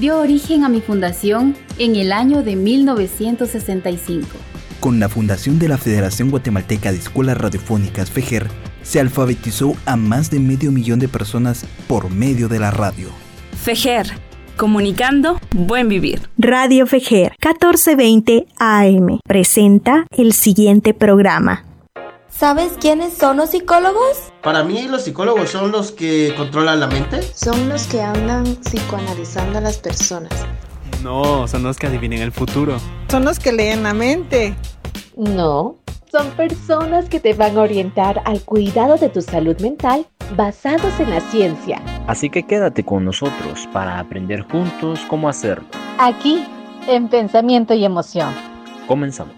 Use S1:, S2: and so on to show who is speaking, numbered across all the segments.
S1: dio origen a mi fundación en el año de 1965.
S2: Con la fundación de la Federación Guatemalteca de Escuelas Radiofónicas FEGER, se alfabetizó a más de medio millón de personas por medio de la radio.
S3: FEGER, comunicando buen vivir.
S4: Radio FEGER 1420 AM presenta el siguiente programa.
S5: ¿Sabes quiénes son los psicólogos?
S6: Para mí los psicólogos son los que controlan la mente.
S7: Son los que andan psicoanalizando a las personas.
S8: No, son los que adivinen el futuro.
S9: Son los que leen la mente.
S10: No, son personas que te van a orientar al cuidado de tu salud mental basados en la ciencia.
S11: Así que quédate con nosotros para aprender juntos cómo hacerlo.
S10: Aquí, en Pensamiento y Emoción.
S11: Comenzamos.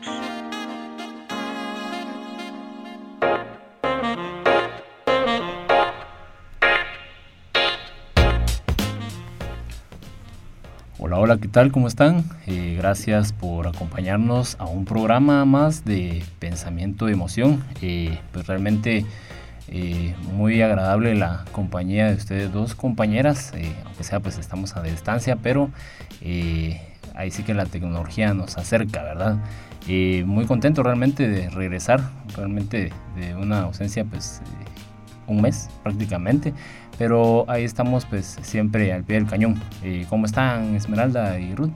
S12: Hola, hola, ¿qué tal? ¿Cómo están? Eh, gracias por acompañarnos a un programa más de pensamiento y emoción. Eh, pues realmente eh, muy agradable la compañía de ustedes dos compañeras, aunque sea pues estamos a distancia, pero ahí sí que la tecnología nos acerca, ¿verdad? muy contento realmente de regresar, realmente de una ausencia pues un mes prácticamente, pero ahí estamos pues siempre al pie del cañón. Eh, ¿Cómo están Esmeralda y Ruth?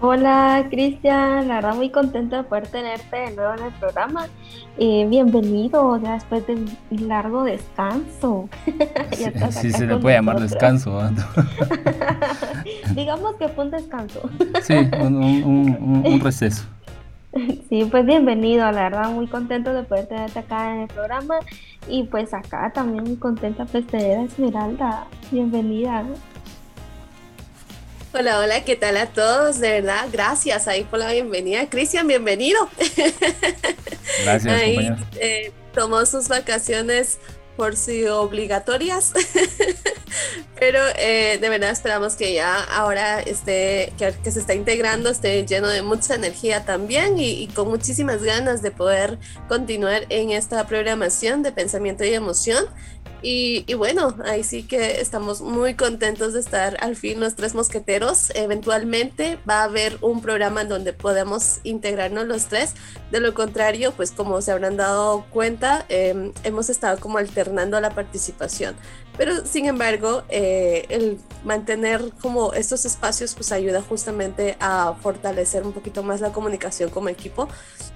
S13: Hola Cristian, la verdad muy contenta de poder tenerte de nuevo en el programa. Eh, bienvenido después de un largo descanso.
S12: sí, se le puede llamar descanso.
S13: Digamos que fue un descanso.
S12: sí, un receso.
S13: Sí, pues bienvenido, la verdad muy contento de poder tenerte acá en el programa y pues acá también muy contenta pues tener a Esmeralda, bienvenida.
S14: Hola, hola, ¿qué tal a todos? De verdad, gracias ahí por la bienvenida. Cristian, bienvenido.
S12: Gracias,
S14: ahí, eh, tomó sus vacaciones por si obligatorias, pero eh, de verdad esperamos que ya ahora esté, que, se está integrando, esté lleno de mucha energía también y, y, con muchísimas ganas de poder continuar en esta programación de pensamiento y emoción. Y, bueno, ahí sí que estamos muy contentos de estar al fin los tres mosqueteros. Eventualmente va a haber un programa en donde podemos integrarnos los tres. De lo contrario, pues como se habrán dado cuenta, em, hemos estado como alternando la participación. Pero sin embargo, eh, el mantener como estos espacios pues ayuda justamente a fortalecer un poquito más la comunicación como equipo.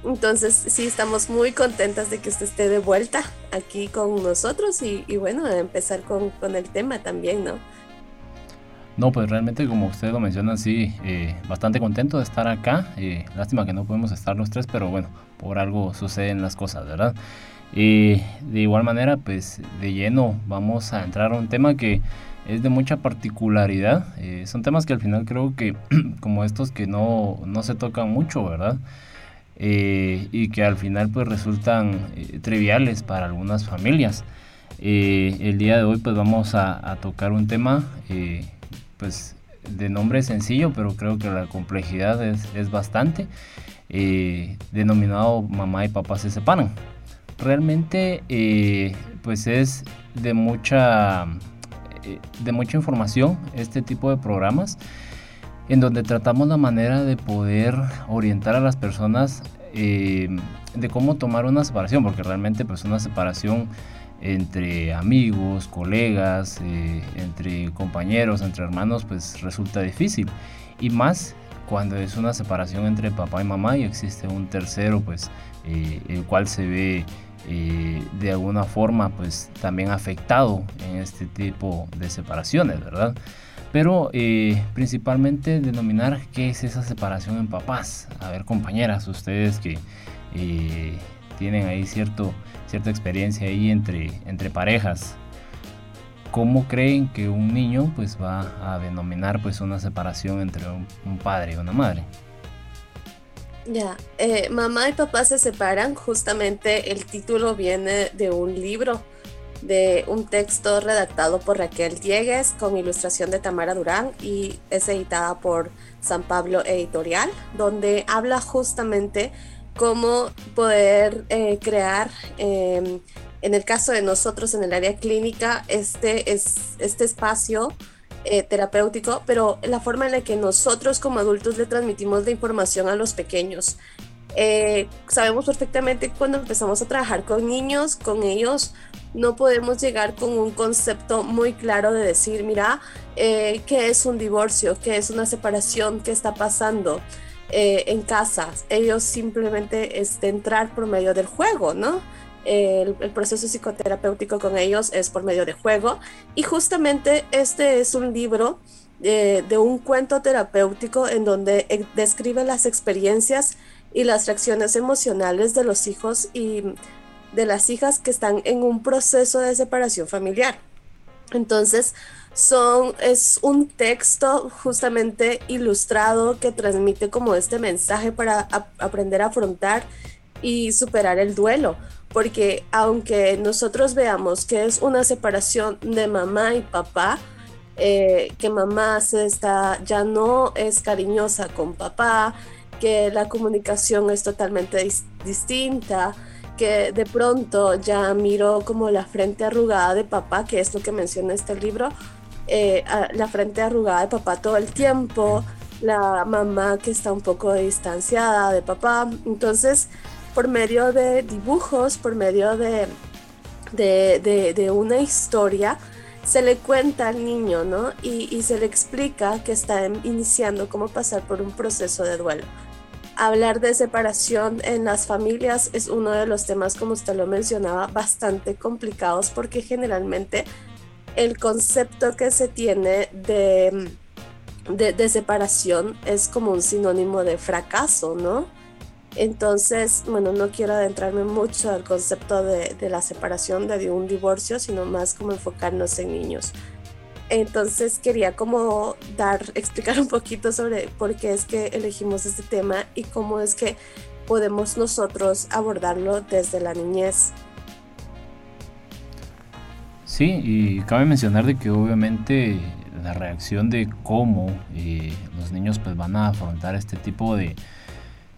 S14: Entonces sí, estamos muy contentas de que usted esté de vuelta aquí con nosotros y, bueno, empezar con, con, el tema también, ¿no?
S12: No, pues realmente como usted lo menciona, sí, eh, bastante contento de estar acá. Eh, lástima que no podemos estar los tres, pero bueno, por algo suceden las cosas, ¿verdad? De igual manera, pues de lleno vamos a entrar a un tema que es de mucha particularidad. Eh, son temas que al final creo que como estos que no, no se tocan mucho, ¿verdad? Eh, y que al final pues resultan eh, triviales para algunas familias. el día de hoy pues vamos a, a tocar un tema pues de nombre sencillo, pero creo que la complejidad es, es bastante, denominado mamá y papá se separan realmente eh, pues es de mucha, eh, de mucha información este tipo de programas en donde tratamos la manera de poder orientar a las personas eh, de cómo tomar una separación, porque realmente pues una separación entre amigos, colegas, entre compañeros, entre hermanos, pues resulta difícil. Y más cuando es una separación entre papá y mamá y existe un tercero, pues el cual se ve eh, de alguna forma pues también afectado en este tipo de separaciones, ¿verdad? Pero eh, principalmente denominar qué es esa separación en papás. A ver compañeras, ustedes que eh, tienen ahí cierto, cierta experiencia ahí entre, entre parejas, ¿cómo creen que un niño pues va a denominar pues una separación entre un padre y una madre?
S14: Ya, eh, mamá y papá se separan, justamente el título viene de un libro, de un texto redactado por Raquel Diegues con ilustración de Tamara Durán y es editada por San Pablo Editorial, donde habla justamente cómo poder eh, crear, em, en el caso de nosotros en el área clínica, este, es, este espacio eh, terapéutico, pero la forma en la que nosotros como adultos le transmitimos la información a los pequeños. Eh, sabemos perfectamente cuando empezamos a trabajar con niños, con ellos, no podemos llegar con un concepto muy claro de decir, mira, eh, ¿qué es un divorcio? ¿Qué es una separación? ¿Qué está pasando eh, en casa? Ellos simplemente es de entrar por medio del juego, ¿no? El, proceso psicoterapéutico con ellos es por medio de juego y justamente este es un libro de, de un cuento terapéutico en donde describe las experiencias y las reacciones emocionales de los hijos y de las hijas que están en un proceso de separación familiar. Entonces, son, es un texto justamente ilustrado que transmite como este mensaje para aprender a afrontar y superar el duelo. Porque aunque nosotros veamos que es una separación de mamá y papá, eh, que mamá se está, ya no es cariñosa con papá, que la comunicación es totalmente distinta, que de pronto ya miro como la frente arrugada de papá, que es lo que menciona este libro, eh, la frente arrugada de papá todo el tiempo, la mamá que está un poco distanciada de papá. Entonces, por medio de dibujos, por medio de, de, de, una historia, se le cuenta al niño, ¿no? Y, se le explica que está iniciando cómo pasar por un proceso de duelo hablar de separación en las familias es uno de los temas, como usted lo mencionaba, bastante complicados porque generalmente el concepto que se tiene de, de, separación es como un sinónimo de fracaso, ¿no? Entonces, bueno, no quiero adentrarme mucho al concepto de, la separación, de un divorcio, sino más como enfocarnos en niños. Entonces quería como dar, explicar un poquito sobre por qué es que elegimos este tema y cómo es que podemos nosotros abordarlo desde la niñez.
S12: Sí, y cabe mencionar de que obviamente la reacción de cómo eh, los niños pues van a afrontar este tipo de,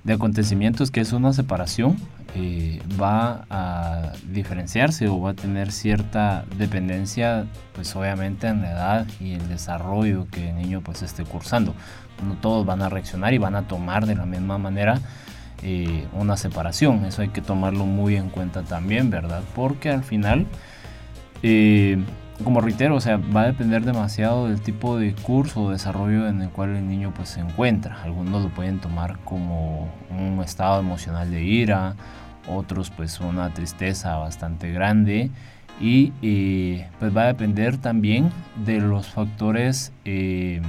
S12: de acontecimientos que es una separación eh, va a diferenciarse o va a tener cierta dependencia, pues obviamente en la edad y el desarrollo que el niño pues esté cursando. No todos van a reaccionar y van a tomar de la misma manera eh, una separación. Eso hay que tomarlo muy en cuenta también, ¿verdad? Porque al final eh, como reitero, o sea, va a depender demasiado del tipo de curso o desarrollo en el cual el niño pues se encuentra. Algunos lo pueden tomar como un estado emocional de ira, otros pues una tristeza bastante grande y eh, pues va a depender también de los factores eh,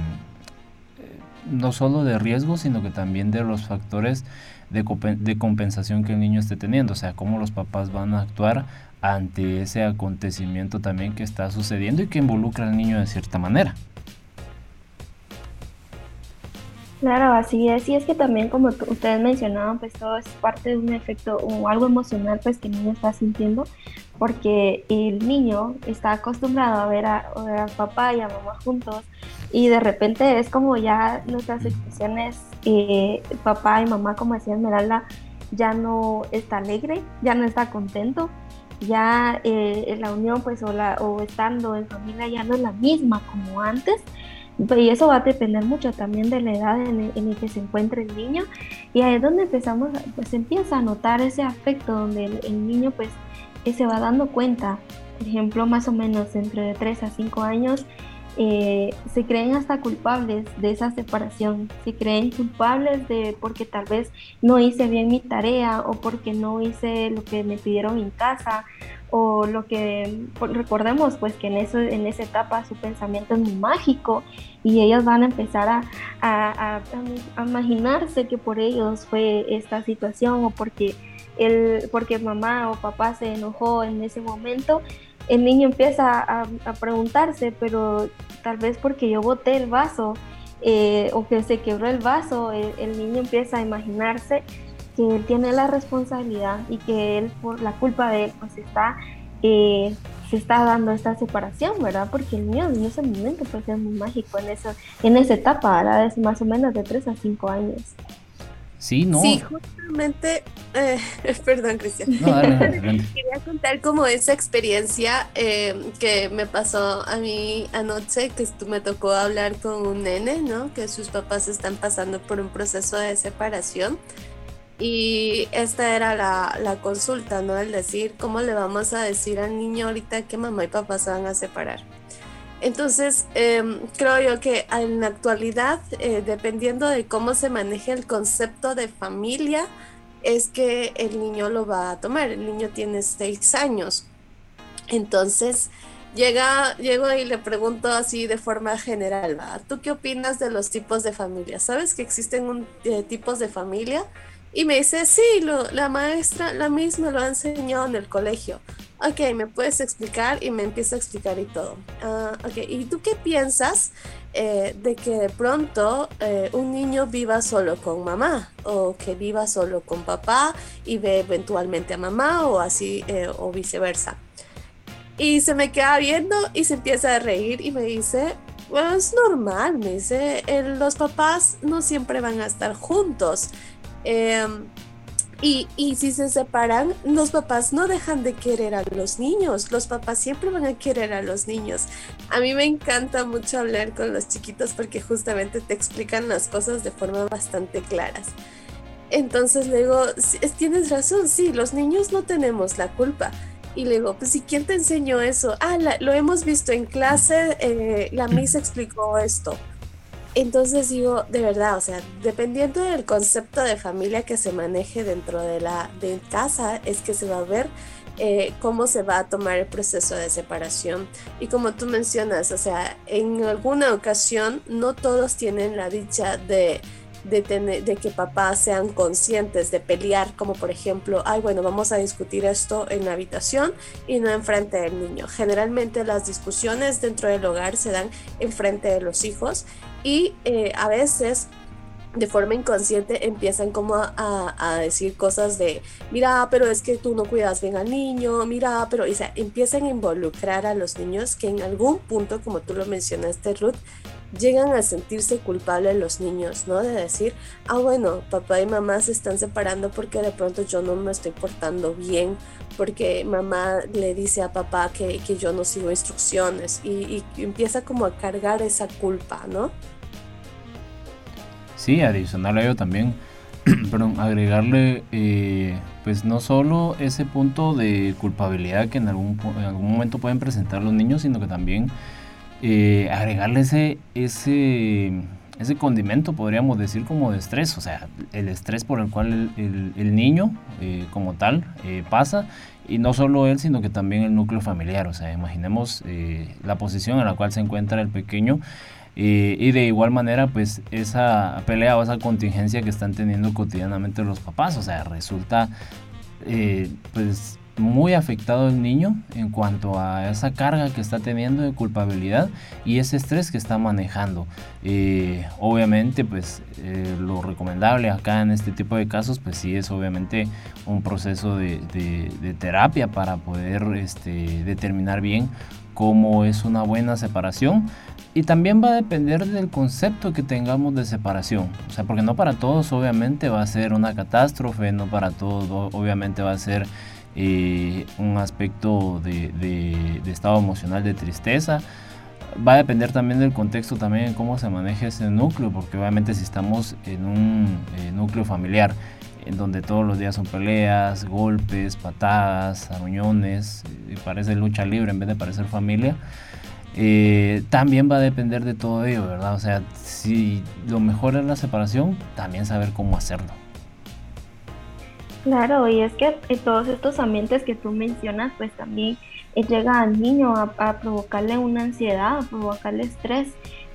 S12: no solo de riesgo, sino que también de los factores de, compensación que el niño esté teniendo, o sea, cómo los papás van a actuar ante ese acontecimiento también que está sucediendo y que involucra al niño de cierta manera.
S13: Claro, así es. Y es que también, como ustedes mencionaban, pues todo es parte de un efecto o algo emocional pues que el niño está sintiendo, porque el niño está acostumbrado a ver a, papá y a mamá juntos y de repente es como ya nuestras expresiones, eh, papá y mamá, como decía Esmeralda, ya no está alegre, ya no está contento ya eh, la unión pues o, la, o estando en familia ya no es la misma como antes. Y eso va a depender mucho también de la edad en el, que se encuentre el niño. Y ahí es donde empezamos pues empieza a notar ese afecto donde el, niño pues se va dando cuenta. Por ejemplo más o menos entre 3 a 5 años eh, se creen hasta culpables de esa separación, se creen culpables de porque tal vez no hice bien mi tarea o porque no hice lo que me pidieron en casa o lo que recordemos pues que en eso en esa etapa su pensamiento es mágico y ellos van a empezar a, a, a, imaginarse que por ellos fue esta situación o porque el porque mamá o papá se enojó en ese momento el niño empieza a, preguntarse, pero tal vez porque yo boté el vaso eh, o que se quebró el vaso, el, niño empieza a imaginarse que él tiene la responsabilidad y que él, por la culpa de él, pues está, eh, se está dando esta separación, ¿verdad? Porque el niño en ese momento puede es muy mágico en esa, en esa etapa, ¿verdad? Es más o menos de 3 a 5 años.
S12: Sí, no.
S14: Sí, justamente, eh, perdón, Cristian. Quería contar como esa experiencia eh, que me pasó a mí anoche, que me tocó hablar con un nene, ¿no? Que sus papás están pasando por un proceso de separación. Y esta era la, la consulta, ¿no? El decir, ¿cómo le vamos a decir al niño ahorita que mamá y papá se van a separar? Entonces, em, creo yo que en la actualidad, eh, dependiendo de cómo se maneje el concepto de familia, es que el niño lo va a tomar. El niño tiene seis años. Entonces, llega, llego y le pregunto así de forma general, ¿tú qué opinas de los tipos de familia? ¿Sabes que existen un, eh, tipos de familia? Y me dice, sí, la maestra, la misma lo ha enseñado en el colegio ok, ¿me puedes explicar? Y me empieza a explicar y todo. Uh, ok, ¿y tú qué piensas eh, de que de pronto eh, un niño viva solo con mamá o que viva solo con papá y ve eventualmente a mamá o así eh, o viceversa? Y se me queda viendo y se empieza a reír y me dice, bueno, es normal, me dice, los papás no siempre van a estar juntos. Eh, y, si se separan, los papás no dejan de querer a los niños, los papás siempre van a querer a los niños. A mí me encanta mucho hablar con los chiquitos porque justamente te explican las cosas de forma bastante claras. Entonces le digo, tienes razón, sí, los niños no tenemos la culpa. Y le digo, pues ¿y quién te enseñó eso? Ah, lo hemos visto en clase, eh, la misa explicó esto. Entonces digo, de verdad, o sea, dependiendo del concepto de familia que se maneje dentro de la de casa, es que se va a ver eh, cómo se va a tomar el proceso de separación. Y como tú mencionas, o sea, en alguna ocasión no todos tienen la dicha de de, tener, de que papás sean conscientes de pelear, como por ejemplo, ay, bueno, vamos a discutir esto en la habitación y no enfrente del niño. Generalmente las discusiones dentro del hogar se dan enfrente de los hijos y eh, a veces de forma inconsciente empiezan como a, a, decir cosas de, mira, pero es que tú no cuidas bien al niño, mira, pero, o sea, empiezan a involucrar a los niños que en algún punto, como tú lo mencionaste, Ruth, llegan a sentirse culpables los niños, ¿no? De decir, ah, bueno, papá y mamá se están separando porque de pronto yo no me estoy portando bien, porque mamá le dice a papá que, que yo no sigo instrucciones y, empieza como a cargar esa culpa, ¿no?
S12: Sí, adicional a ello también, perdón, agregarle, eh, pues no solo ese punto de culpabilidad que en algún, en algún momento pueden presentar los niños, sino que también eh, agregarle ese, ese, ese condimento, podríamos decir, como de estrés, o sea, el estrés por el cual el, niño eh, como tal eh, pasa, y no solo él, sino que también el núcleo familiar, o sea, imaginemos la posición en la cual se encuentra el pequeño. Y de igual manera, pues esa pelea o esa contingencia que están teniendo cotidianamente los papás, o sea, resulta pues muy afectado el niño en cuanto a esa carga que está teniendo de culpabilidad y ese estrés que está manejando. Eh, obviamente, pues eh, lo recomendable acá en este tipo de casos, pues sí es obviamente un proceso de, terapia para poder este, determinar bien cómo es una buena separación. Y también va a depender del concepto que tengamos de separación. O sea, porque no para todos obviamente va a ser una catástrofe, no para todos obviamente va a ser eh, un aspecto de, estado emocional de tristeza. Va a depender también del contexto, también en cómo se maneja ese núcleo, porque obviamente si estamos en un eh, núcleo familiar en donde todos los días son peleas, golpes, patadas, arruñones, eh, parece lucha libre en vez de parecer familia, también va a depender de todo ello, ¿verdad? O sea, si lo mejor es la separación, también saber cómo hacerlo.
S13: Claro, y es que todos estos ambientes que tú mencionas, pues también eh, llega al niño a, provocarle una ansiedad, a provocarle estrés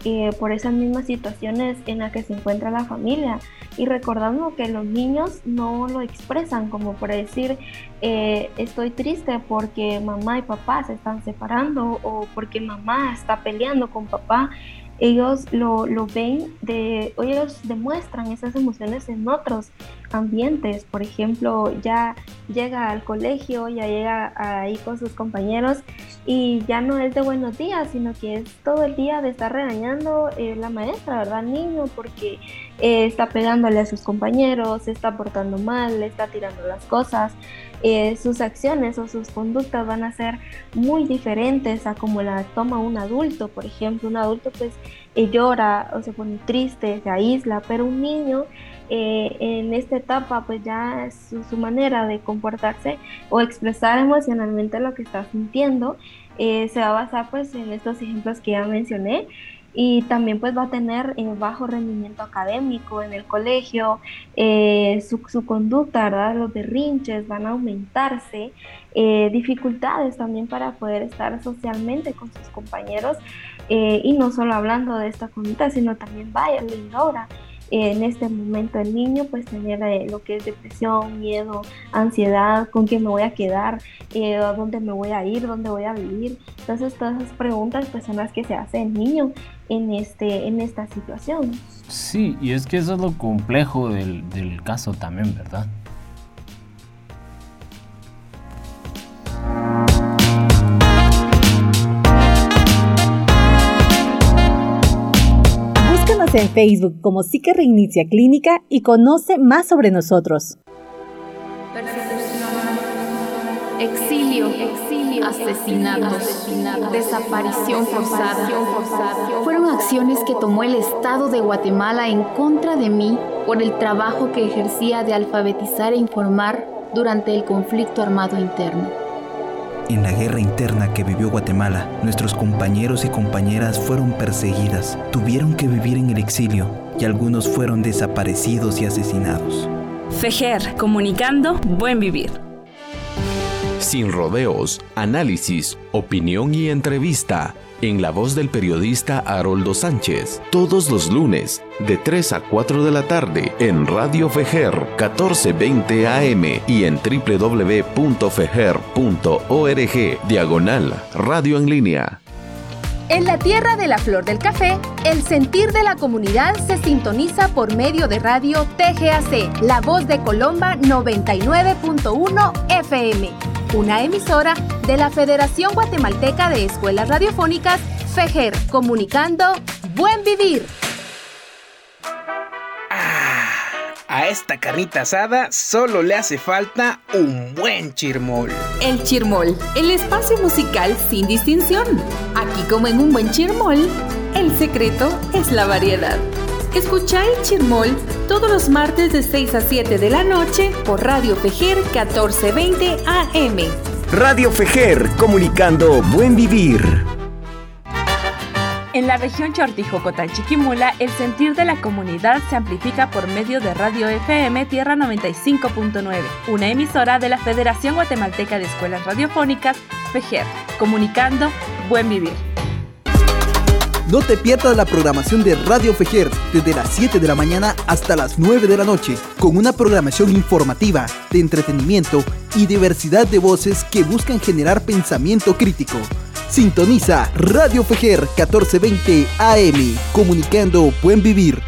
S13: eh, por esas mismas situaciones en las que se encuentra la familia. Y recordando que los niños no lo expresan, como por decir, eh, estoy triste porque mamá y papá se están separando o porque mamá está peleando con papá ellos lo, ven, de, ellos demuestran esas emociones en otros ambientes. Por ejemplo, ya llega al colegio, ya llega ahí con sus compañeros y ya no es de buenos días, sino que es todo el día de estar regañando eh, la maestra, ¿verdad? Niño, porque eh, está pegándole a sus compañeros, se está portando mal, le está tirando las cosas. Eh, sus acciones o sus conductas van a ser muy diferentes a como la toma un adulto. Por ejemplo, un adulto pues llora o se pone triste, se aísla, pero un niño eh, en esta etapa pues ya su, su, manera de comportarse o expresar emocionalmente lo que está sintiendo eh, se va a basar pues en estos ejemplos que ya mencioné y también pues va a tener eh, bajo rendimiento académico en el colegio, su, su, conducta, ¿verdad? los berrinches van a aumentarse, dificultades también para poder estar socialmente con sus compañeros y no solo hablando de esta conducta, sino también vaya, lo ignora en este momento el niño pues tener eh, lo que es depresión, miedo, ansiedad, con quién me voy a quedar, eh, a dónde me voy a ir, dónde voy a vivir. Entonces todas esas preguntas pues son las que se hace el niño en, este, en esta situación.
S12: Sí, y es que eso es lo complejo del, del caso también, ¿verdad?
S4: En Facebook como Psique Reinicia Clínica y conoce más sobre nosotros.
S1: Exilio, exilio, desaparición forzada. Fueron acciones que tomó el Estado de Guatemala en contra de mí por el trabajo que ejercía de alfabetizar e informar durante el conflicto armado interno.
S2: En la guerra interna que vivió Guatemala, nuestros compañeros y compañeras fueron perseguidas, tuvieron que vivir en el exilio y algunos fueron desaparecidos y asesinados.
S3: FEJER, comunicando buen vivir.
S15: Sin rodeos, análisis, opinión y entrevista en la voz del periodista Haroldo Sánchez, todos los lunes de 3 a 4 de la tarde en Radio Fejer 1420 AM y en www.fejer.org diagonal radio en línea.
S16: En la tierra de la flor del café, el sentir de la comunidad se sintoniza por medio de radio TGAC, La Voz de Colomba 99.1 FM, una emisora de la Federación Guatemalteca de Escuelas Radiofónicas, FEGER, comunicando Buen Vivir.
S17: A esta carnita asada solo le hace falta un buen chirmol.
S16: El chirmol, el espacio musical sin distinción. Aquí como en un buen chirmol, el secreto es la variedad. Escucha el chirmol todos los martes de 6 a 7 de la noche por Radio Fejer 1420 AM.
S18: Radio Fejer, comunicando buen vivir.
S3: En la región Chortijocotán-Chiquimula, el sentir de la comunidad se amplifica por medio de Radio FM Tierra 95.9, una emisora de la Federación Guatemalteca de Escuelas Radiofónicas, FEGER, comunicando Buen Vivir.
S2: No te pierdas la programación de Radio Fejer desde las 7 de la mañana hasta las 9 de la noche, con una programación informativa, de entretenimiento y diversidad de voces que buscan generar pensamiento crítico. Sintoniza Radio Fejer 1420 AM, comunicando buen vivir.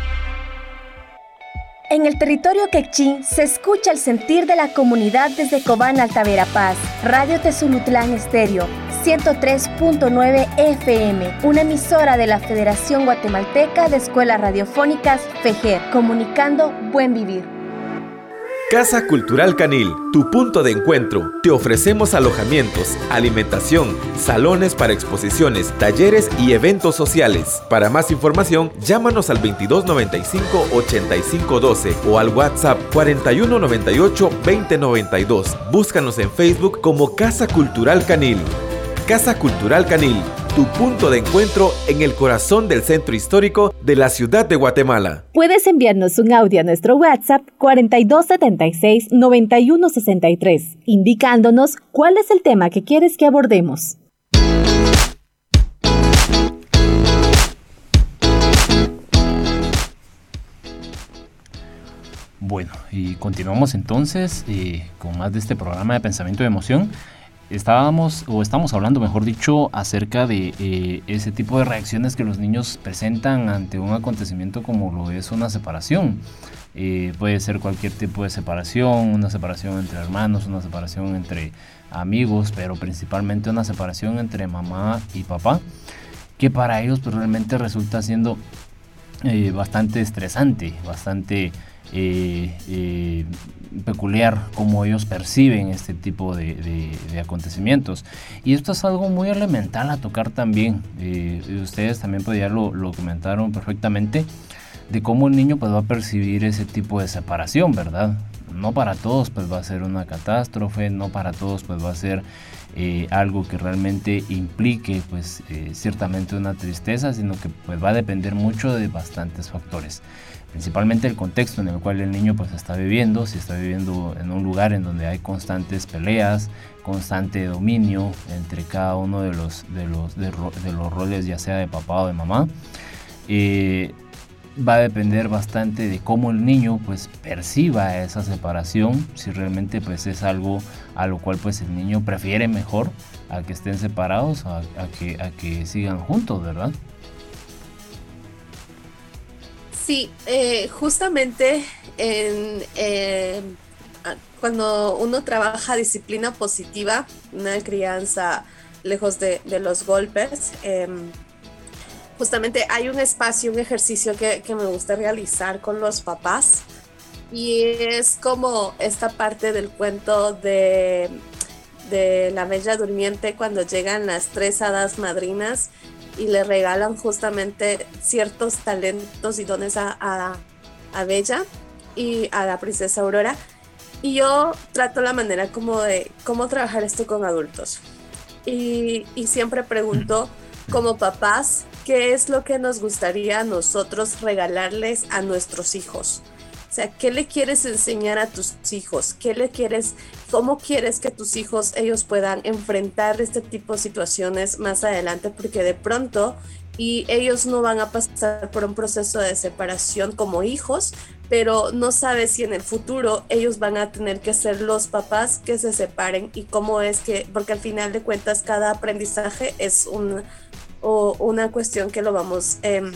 S16: En el territorio quechín se escucha el sentir de la comunidad desde Cobán Altavera Paz, Radio Tezulutlán Estéreo, 103.9 FM, una emisora de la Federación Guatemalteca de Escuelas Radiofónicas FEGER, comunicando buen vivir.
S19: Casa Cultural Canil, tu punto de encuentro. Te ofrecemos alojamientos, alimentación, salones para exposiciones, talleres y eventos sociales. Para más información, llámanos al 2295 8512 o al WhatsApp 4198 2092. Búscanos en Facebook como Casa Cultural Canil. Casa Cultural Canil tu punto de encuentro en el corazón del centro histórico de la ciudad de Guatemala.
S4: Puedes enviarnos un audio a nuestro WhatsApp 4276-9163, indicándonos cuál es el tema que quieres que abordemos.
S12: Bueno, y continuamos entonces eh, con más de este programa de pensamiento y emoción. Estábamos, o estamos hablando, mejor dicho, acerca de eh, ese tipo de reacciones que los niños presentan ante un acontecimiento como lo es una separación. Eh, puede ser cualquier tipo de separación, una separación entre hermanos, una separación entre amigos, pero principalmente una separación entre mamá y papá, que para ellos pues, realmente resulta siendo eh, bastante estresante, bastante eh, eh, peculiar como ellos perciben este tipo de, acontecimientos. Y esto es algo muy elemental a tocar también. ustedes también pues, ya lo, lo, comentaron perfectamente de cómo el niño pues, va a percibir ese tipo de separación, ¿verdad? No para todos pues va a ser una catástrofe, no para todos pues va a ser eh, algo que realmente implique pues eh, ciertamente una tristeza, sino que pues va a depender mucho de bastantes factores. Principalmente el contexto en el cual el niño pues está viviendo, si está viviendo en un lugar en donde hay constantes peleas, constante dominio entre cada uno de los, de los, de, los roles ya sea de papá o de mamá. Eh, va a depender bastante de cómo el niño pues perciba esa separación, si realmente pues es algo a lo cual pues el niño prefiere mejor a que estén separados a, que, a que sigan juntos, ¿verdad?
S14: Sí, eh, justamente en, eh, cuando uno trabaja disciplina positiva, una crianza lejos de, los golpes, em, justamente hay un espacio, un ejercicio que, me gusta realizar con los papás y es como esta parte del cuento de, de la Bella Durmiente cuando llegan las tres hadas madrinas y le regalan justamente ciertos talentos y dones a, a, Bella y a la princesa Aurora. Y yo trato la manera como de cómo trabajar esto con adultos. Y, y siempre pregunto como papás, ¿qué es lo que nos gustaría a nosotros regalarles a nuestros hijos? O sea, ¿qué le quieres enseñar a tus hijos? ¿Qué le quieres, cómo quieres que tus hijos ellos puedan enfrentar este tipo de situaciones más adelante? Porque de pronto y ellos no van a pasar por un proceso de separación como hijos, pero no sabes si en el futuro ellos van a tener que ser los papás que se separen y cómo es que, porque al final de cuentas cada aprendizaje es un, o una cuestión que lo vamos em,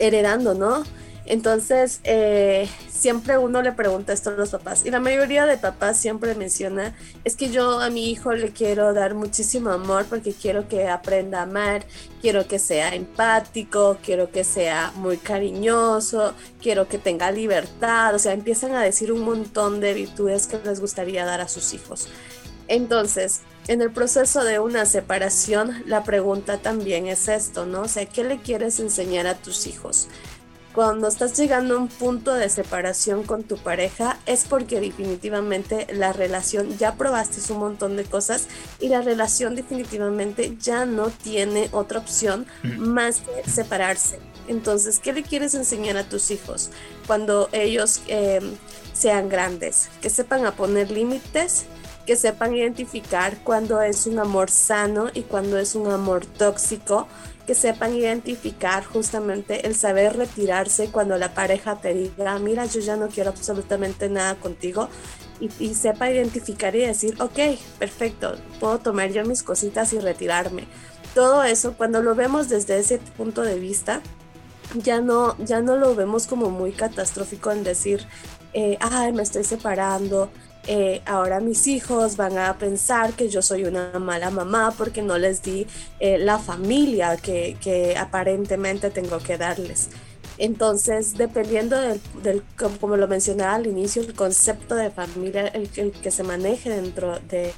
S14: heredando, ¿no? Entonces, eh, siempre uno le pregunta esto a los papás y la mayoría de papás siempre menciona, es que yo a mi hijo le quiero dar muchísimo amor porque quiero que aprenda a amar, quiero que sea empático, quiero que sea muy cariñoso, quiero que tenga libertad, o sea, empiezan a decir un montón de virtudes que les gustaría dar a sus hijos. Entonces, en el proceso de una separación, la pregunta también es esto, ¿no? O sea, ¿qué le quieres enseñar a tus hijos? Cuando estás llegando a un punto de separación con tu pareja es porque definitivamente la relación ya probaste un montón de cosas y la relación definitivamente ya no tiene otra opción más que separarse. Entonces, ¿qué le quieres enseñar a tus hijos cuando ellos eh, sean grandes? Que sepan a poner límites, que sepan identificar cuando es un amor sano y cuando es un amor tóxico, que sepan identificar justamente el saber retirarse cuando la pareja te diga, mira, yo ya no quiero absolutamente nada contigo, y, sepa identificar y decir, ok, perfecto, puedo tomar yo mis cositas y retirarme. Todo eso, cuando lo vemos desde ese punto de vista, ya no, ya no lo vemos como muy catastrófico en decir, eh, ay, me estoy separando, eh, ahora mis hijos van a pensar que yo soy una mala mamá porque no les di eh, la familia que, aparentemente tengo que darles. Entonces, dependiendo del, como lo mencionaba al inicio, el concepto de familia, el, que se maneje dentro de,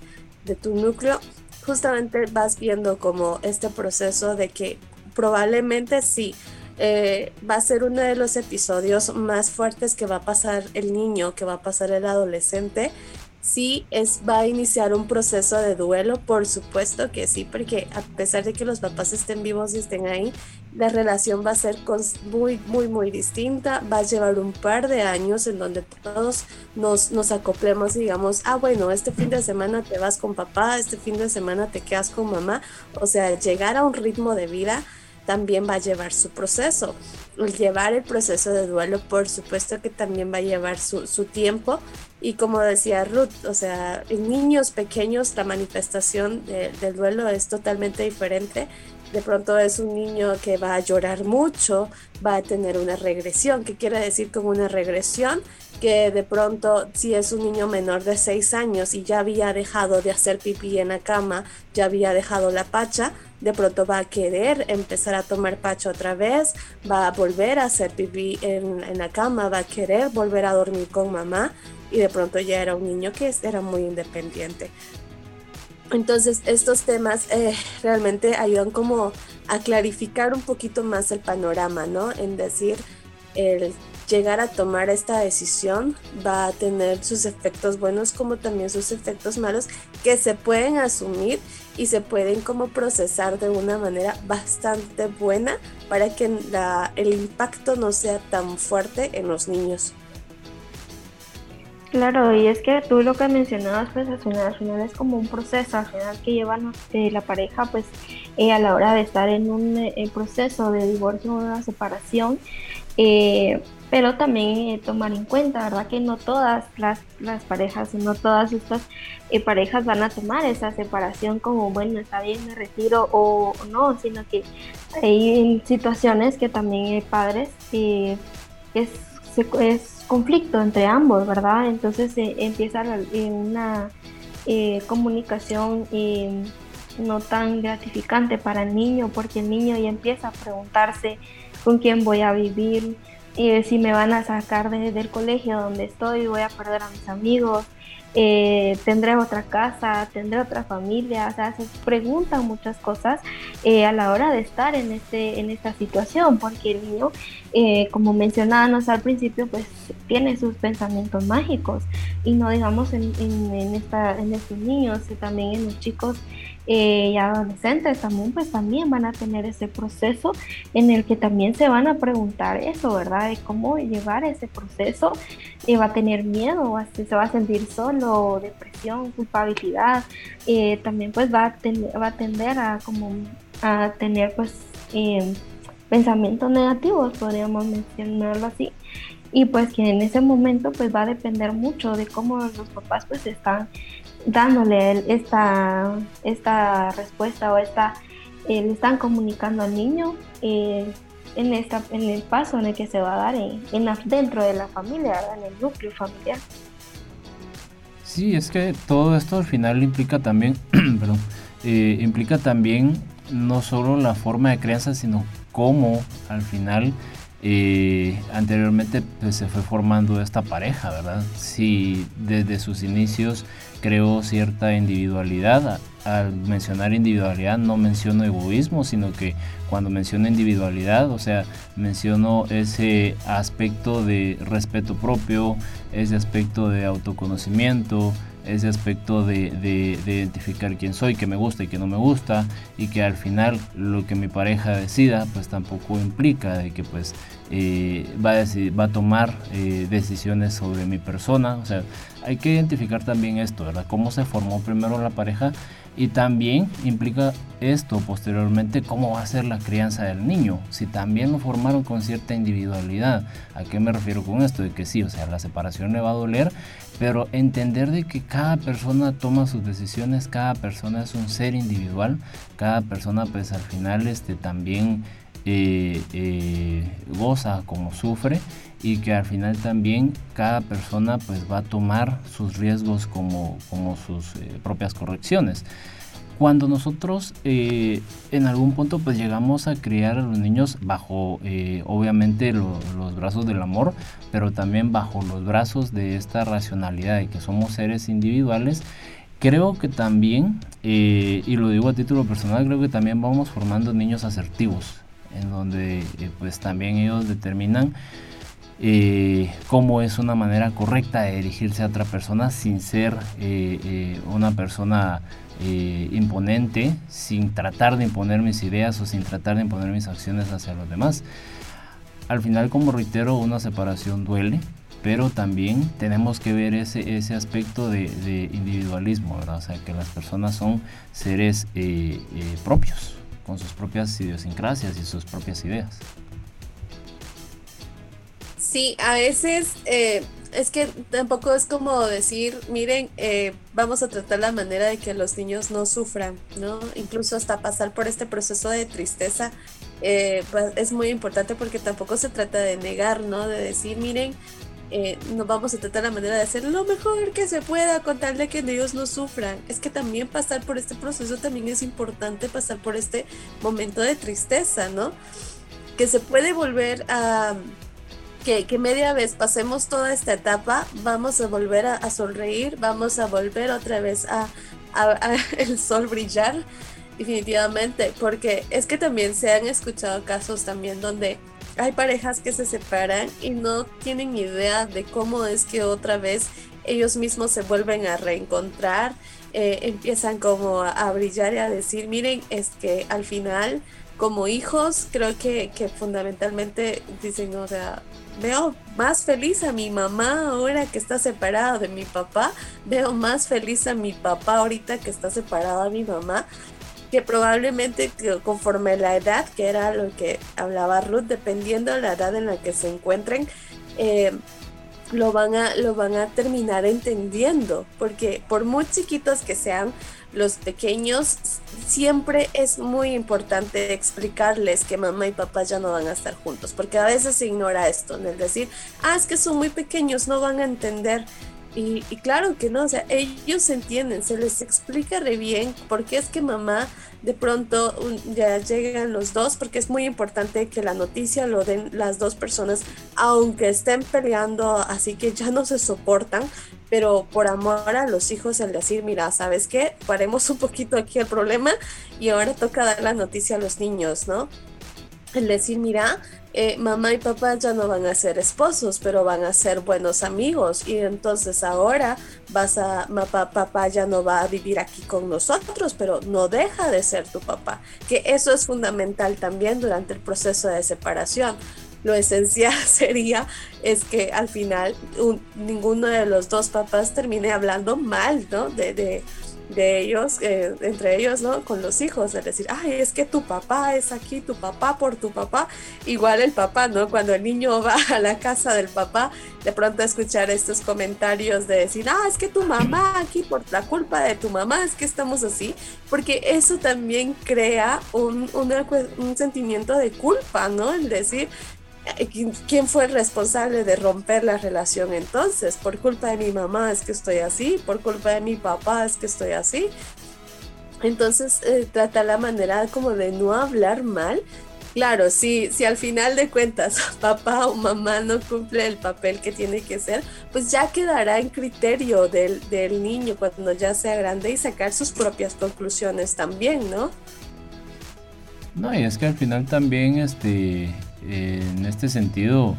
S14: de tu núcleo, justamente vas viendo como este proceso de que probablemente sí, eh, va a ser uno de los episodios más fuertes que va a pasar el niño, que va a pasar el adolescente. Sí, es, va a iniciar un proceso de duelo, por supuesto que sí, porque a pesar de que los papás estén vivos y estén ahí, la relación va a ser muy, muy, muy distinta. Va a llevar un par de años en donde todos nos, nos acoplemos y digamos, ah, bueno, este fin de semana te vas con papá, este fin de semana te quedas con mamá. O sea, llegar a un ritmo de vida también va a llevar su proceso. El llevar el proceso de duelo, por supuesto que también va a llevar su, su tiempo. Y como decía Ruth, o sea, en niños pequeños la manifestación del duelo es totalmente diferente de pronto es un niño que va a llorar mucho, va a tener una regresión. ¿Qué quiere decir como una regresión? Que de pronto si es un niño menor de 6 años y ya había dejado de hacer pipí en la cama, ya había dejado la pacha, de pronto va a querer empezar a tomar pacha otra vez, va a volver a hacer pipí en, en la cama, va a querer volver a dormir con mamá y de pronto ya era un niño que era muy independiente. Entonces estos temas eh, realmente ayudan como a clarificar un poquito más el panorama, ¿no? En decir, el llegar a tomar esta decisión va a tener sus efectos buenos como también sus efectos malos que se pueden asumir y se pueden como procesar de una manera bastante buena para que el impacto no sea tan fuerte en los niños.
S13: Claro, y es que tú lo que mencionabas, pues al final, es como un proceso, al final que llevan eh, la pareja, pues eh, a la hora de estar en un eh, proceso de divorcio o una separación, pero también tomar en cuenta, ¿verdad? Que no todas las, las parejas, no todas estas parejas van a tomar esa separación como, bueno, está bien, me retiro o, no, sino que hay situaciones que también hay padres que es, es conflicto entre ambos, ¿verdad? Entonces eh, empieza una eh, comunicación eh, no tan gratificante para el niño, porque el niño ya empieza a preguntarse con quién voy a vivir, si me van a sacar del colegio donde estoy, voy a perder a mis amigos, eh, tendré otra casa, tendré otra familia, o sea, se preguntan muchas cosas eh, a la hora de estar en, este, en esta situación, porque el niño, eh, como mencionábamos al principio, pues tiene sus pensamientos mágicos y no digamos en, en, esta, en estos niños, también en los chicos eh, y adolescentes también, pues también van a tener ese proceso en el que también se van a preguntar eso, ¿verdad? De cómo llevar ese proceso. y va a tener miedo, se va a sentir solo, depresión, culpabilidad. Eh, también pues va a, va a tender a como a tener pues eh, pensamientos negativos, podríamos mencionarlo así y pues que en ese momento pues va a depender mucho de cómo los papás pues están dándole esta, esta respuesta o esta, eh, le están comunicando al niño eh, en, esta, en el paso en el que se va a dar en, dentro de la familia, en el núcleo familiar.
S12: Sí, es que todo esto al final implica también, perdón, eh, implica también no solo la forma de crianza, sino cómo al final anteriormente pues, se fue formando esta pareja, ¿verdad? Si desde sus inicios creo cierta individualidad. Al mencionar individualidad no menciono egoísmo, sino que cuando menciono individualidad, o sea, menciono ese aspecto de respeto propio, ese aspecto de autoconocimiento, ese aspecto de, de, identificar quién soy, qué me gusta y qué no me gusta, y que al final lo que mi pareja decida, pues tampoco implica de que pues eh, va, a va a tomar eh, decisiones sobre mi persona, o sea, hay que identificar también esto, ¿verdad? Cómo se formó primero la pareja y también implica esto posteriormente cómo va a ser la crianza del niño. Si también lo formaron con cierta individualidad. ¿A qué me refiero con esto? De que sí, o sea, la separación le va a doler, pero entender de que cada persona toma sus decisiones, cada persona es un ser individual, cada persona pues al final este, también eh, eh, goza como sufre y que al final también cada persona pues va a tomar sus riesgos como, como sus eh, propias correcciones. Cuando nosotros en algún punto pues llegamos a criar a los niños bajo obviamente los brazos del amor, pero también bajo los brazos de esta racionalidad de que somos seres individuales, creo que también, y lo digo a título personal, creo que también vamos formando niños asertivos, en donde pues también ellos determinan eh, cómo es una manera correcta de dirigirse a otra persona sin ser eh, eh, una persona imponente, sin tratar de imponer mis ideas o sin tratar de imponer mis acciones hacia los demás. Al final, como reitero, una separación duele, pero también tenemos que ver ese, ese aspecto de, individualismo, ¿verdad? O sea, que las personas son seres propios con sus propias idiosincrasias y sus propias ideas.
S14: Sí, a veces eh, es que tampoco es como decir, miren, eh, vamos a tratar la manera de que los niños no sufran, ¿no? Incluso hasta pasar por este proceso de tristeza eh, pues, es muy importante porque tampoco se trata de negar, ¿no? De decir, miren, eh, no vamos a tratar la manera de hacer lo mejor que se pueda con tal de que ellos no sufran. Es que también pasar por este proceso también es importante, pasar por este momento de tristeza, ¿no? Que se puede volver a que, media vez pasemos toda esta etapa, vamos a volver a, sonreír, vamos a volver otra vez a, el sol brillar, definitivamente, porque es que también se han escuchado casos también donde hay parejas que se separan y no tienen idea de cómo es que otra vez ellos mismos se vuelven a reencontrar, eh, empiezan como a, brillar y a decir, miren, es que al final como hijos creo que, que fundamentalmente dicen, o sea, veo más feliz a mi mamá ahora que está separada de mi papá, veo más feliz a mi papá ahorita que está separado de mi mamá, que probablemente conforme la edad, que era lo que hablaba Ruth, dependiendo de la edad en la que se encuentren, eh, lo van a lo van a terminar entendiendo porque por muy chiquitos que sean los pequeños, siempre es muy importante explicarles que mamá y papá ya no van a estar juntos, porque a veces se ignora esto, en el decir, ah, es que son muy pequeños, no van a entender. Y, claro que no, o sea, ellos entienden, se les explica re bien por qué es que mamá de pronto ya llegan los dos, porque es muy importante que la noticia lo den las dos personas, aunque estén peleando, así que ya no se soportan, pero por amor a los hijos el decir, mira, ¿sabes qué? Paremos un poquito aquí el problema y ahora toca dar la noticia a los niños, ¿no? El decir, mira, eh, mamá y papá ya no van a ser esposos, pero van a ser buenos amigos. Y entonces ahora vas a, papá, papá ya no va a vivir aquí con nosotros, pero no deja de ser tu papá, que eso es fundamental también durante el proceso de separación. Lo esencial sería es que al final ninguno de los dos papás termine hablando mal, ¿no? De, de, de ellos, eh, entre ellos, ¿no? Con los hijos, de decir, ay, es que tu papá es aquí, tu papá por tu papá. Igual el papá, ¿no? Cuando el niño va a la casa del papá, de pronto escuchar estos comentarios de decir, ah, es que tu mamá aquí por la culpa de tu mamá, es que estamos así, porque eso también crea un, un sentimiento de culpa, ¿no? El decir, ¿Quién fue el responsable de romper la relación entonces? Por culpa de mi mamá es que estoy así, por culpa de mi papá es que estoy así. Entonces eh, trata la manera como de no hablar mal. Claro, si, si al final de cuentas papá o mamá no cumple el papel que tiene que ser, pues ya quedará en criterio del, del niño cuando ya sea grande y sacar sus propias conclusiones también, ¿no?
S12: No, y es que al final también este en este sentido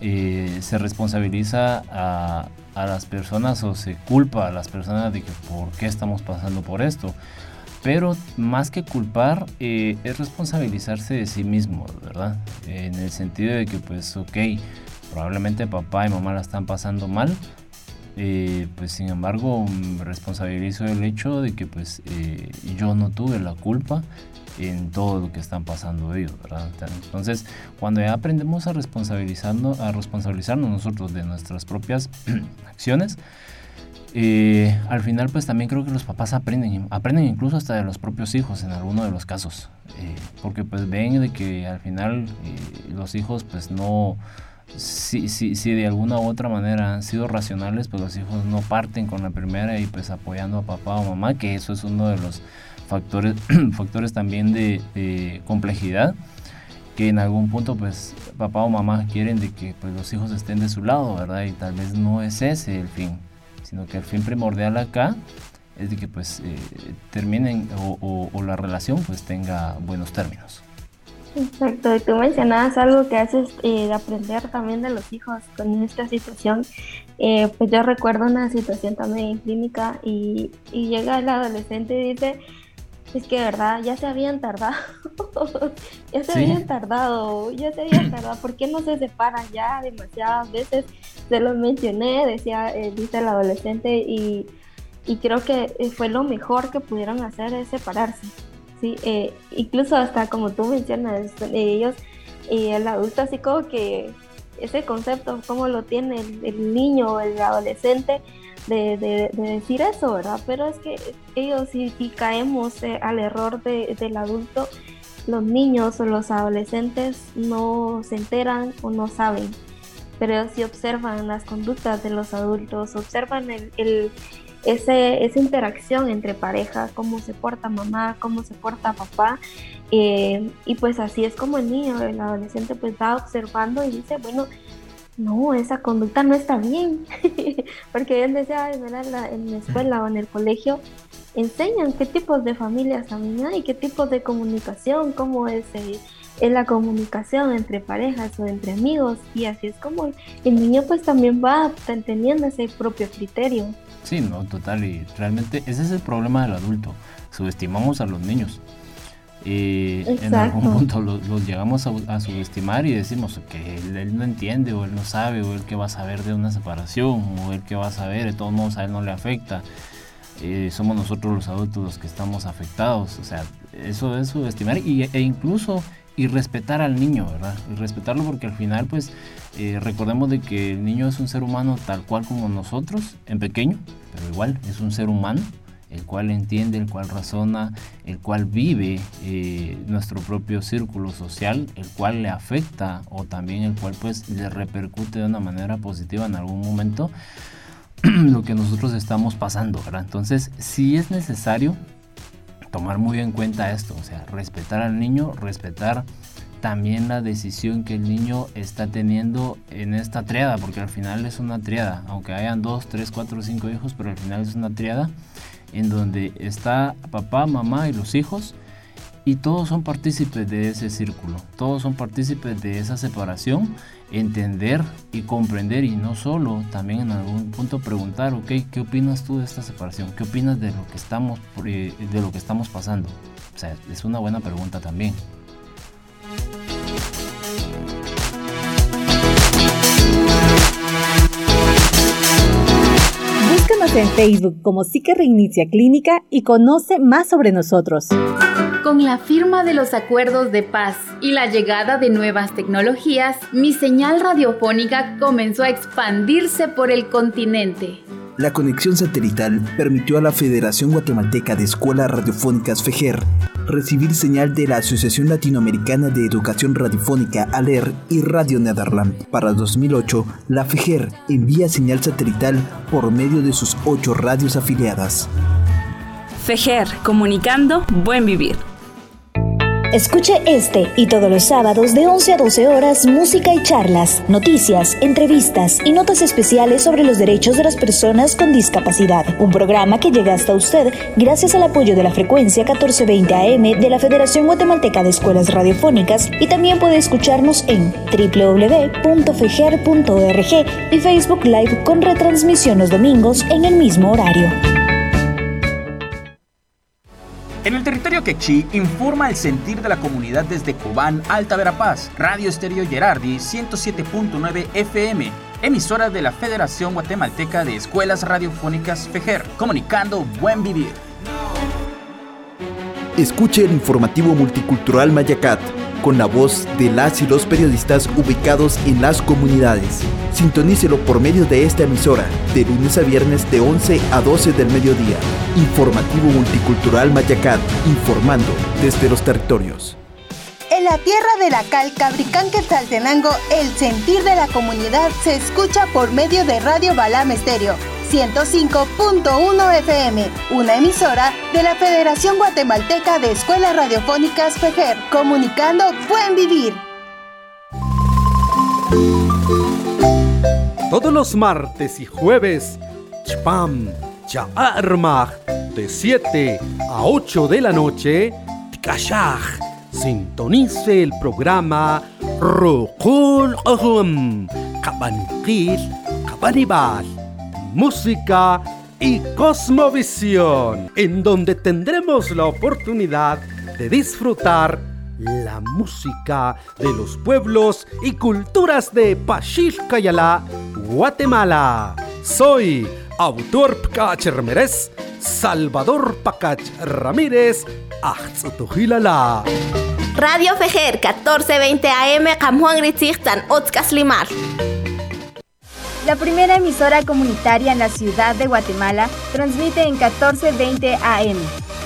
S12: eh, se responsabiliza a, las personas o se culpa a las personas de que por qué estamos pasando por esto. Pero más que culpar, eh, es responsabilizarse de sí mismo, ¿verdad? En el sentido de que, pues, ok, probablemente papá y mamá la están pasando mal, eh, pues sin embargo me responsabilizo del hecho de que pues yo no tuve la culpa en todo lo que están pasando ellos. Entonces, cuando ya aprendemos a, responsabilizarnos, a responsabilizarnos nosotros de nuestras propias acciones, eh, al final pues también creo que los papás aprenden, aprenden incluso hasta de los propios hijos en alguno de los casos, eh, porque pues ven de que al final eh, los hijos pues no, si, si, si de alguna u otra manera han sido racionales, pues los hijos no parten con la primera y pues apoyando a papá o mamá, que eso es uno de los factores, factores también de, complejidad que en algún punto pues papá o mamá quieren de que pues los hijos estén de su lado, ¿verdad? Y tal vez no es ese el fin, sino que el fin primordial acá es de que pues eh, terminen o, la relación pues tenga buenos términos.
S13: Exacto, y tú mencionabas algo que haces eh, de aprender también de los hijos con esta situación. Eh, pues yo recuerdo una situación también clínica y, y llega el adolescente y dice, es que, verdad, ya se habían tardado. ya se habían tardado. Ya se habían tardado. ¿Por qué no se separan ya demasiadas veces? Se lo mencioné, decía, eh, dice el adolescente, y, y creo que fue lo mejor que pudieron hacer es separarse. ¿sí? Eh, incluso hasta como tú mencionas, ellos y el adulto así como que ese concepto, cómo lo tiene el, niño o el adolescente de, decir eso, ¿verdad? Pero es que ellos si, caemos eh, al error del adulto, los niños o los adolescentes no se enteran o no saben, pero si observan las conductas de los adultos, observan el, ese, esa interacción entre parejas, cómo se porta mamá, cómo se porta papá, eh, y pues así es como el niño, el adolescente pues va observando y dice, bueno, no, esa conducta no está bien, porque él decía, en la, en la escuela o en el colegio enseñan qué tipos de familias también hay, qué tipos de comunicación, cómo es, eh, la comunicación entre parejas o entre amigos, y así es como el niño pues también va teniendo ese propio criterio.
S12: Sí, no, total, y realmente ese es el problema del adulto, subestimamos a los niños y en algún punto los, llegamos a, subestimar y decimos que él, no entiende o él no sabe o él que va a saber de una separación o él que va a saber, de todos modos a él no le afecta. Eh, somos nosotros los adultos los que estamos afectados. O sea, eso es subestimar y, e incluso y respetar al niño, ¿verdad? Y respetarlo porque al final, pues, eh, recordemos de que el niño es un ser humano tal cual como nosotros, en pequeño, pero igual es un ser humano el cual entiende, el cual razona, el cual vive eh, nuestro propio círculo social, el cual le afecta o también el cual pues le repercute de una manera positiva en algún momento lo que nosotros estamos pasando, ¿verdad? Entonces, si es necesario tomar muy en cuenta esto, o sea, respetar al niño, respetar también la decisión que el niño está teniendo en esta triada, porque al final es una triada, aunque hayan dos, tres, cuatro, cinco hijos, pero al final es una triada en donde está papá, mamá y los hijos y todos son partícipes de ese círculo, todos son partícipes de esa separación, entender y comprender y no solo, también en algún punto preguntar, ok, ¿qué opinas tú de esta separación? ¿Qué opinas de lo que estamos, eh, de lo que estamos pasando? O sea, es una buena pregunta también.
S4: En Facebook como Psique Reinicia Clínica y conoce más sobre nosotros.
S1: Con la firma de los acuerdos de paz y la llegada de nuevas tecnologías, mi señal radiofónica comenzó a expandirse por el continente.
S2: La conexión satelital permitió a la Federación Guatemalteca de Escuelas Radiofónicas FEGER recibir señal de la Asociación Latinoamericana de Educación Radiofónica ALER y Radio Nederland. Para 2008, la FEGER envía señal satelital por medio de sus ocho radios afiliadas.
S3: FEGER, comunicando buen vivir.
S16: Escuche este y todos los sábados de 11 a 12 horas música y charlas, noticias, entrevistas y notas especiales sobre los derechos de las personas con discapacidad. Un programa que llega hasta usted gracias al apoyo de la frecuencia 1420 AM de la Federación Guatemalteca de Escuelas Radiofónicas y también puede escucharnos en www.fejer.org y Facebook Live con retransmisión los domingos en el mismo horario.
S17: En el territorio quechí informa el sentir de la comunidad desde Cobán, Alta Verapaz, Radio Estéreo Gerardi 107.9 FM, emisora de la Federación Guatemalteca de Escuelas Radiofónicas FEGER, comunicando buen vivir.
S2: Escuche el informativo multicultural Mayacat con la voz de las y los periodistas ubicados en las comunidades. Sintonícelo por medio de esta emisora, de lunes a viernes de 11 a 12 del mediodía. Informativo Multicultural Mayacat, informando desde los territorios.
S16: En la tierra de la cal Cabricán Quetzaltenango, el sentir de la comunidad se escucha por medio de Radio Balam Estéreo 105.1 FM, una emisora de la Federación Guatemalteca de Escuelas Radiofónicas FEGER, comunicando Buen Vivir.
S20: Todos los martes y jueves, Chpam, Chaarmach, de 7 a 8 de la noche, Tikashach, sintonice el programa Rokul Ahum, Kabanquil, Kabanibal música y cosmovisión, en donde tendremos la oportunidad de disfrutar la música de los pueblos y culturas de Pachilcayala, Guatemala. Soy autor Ramírez, Salvador Pacach Ramírez, Achtzatuhilala.
S5: Radio Fejer 1420 AM Kamhuan Ritzirtan Otzkas Limar.
S21: La primera emisora comunitaria en la ciudad de Guatemala transmite en 1420 AM.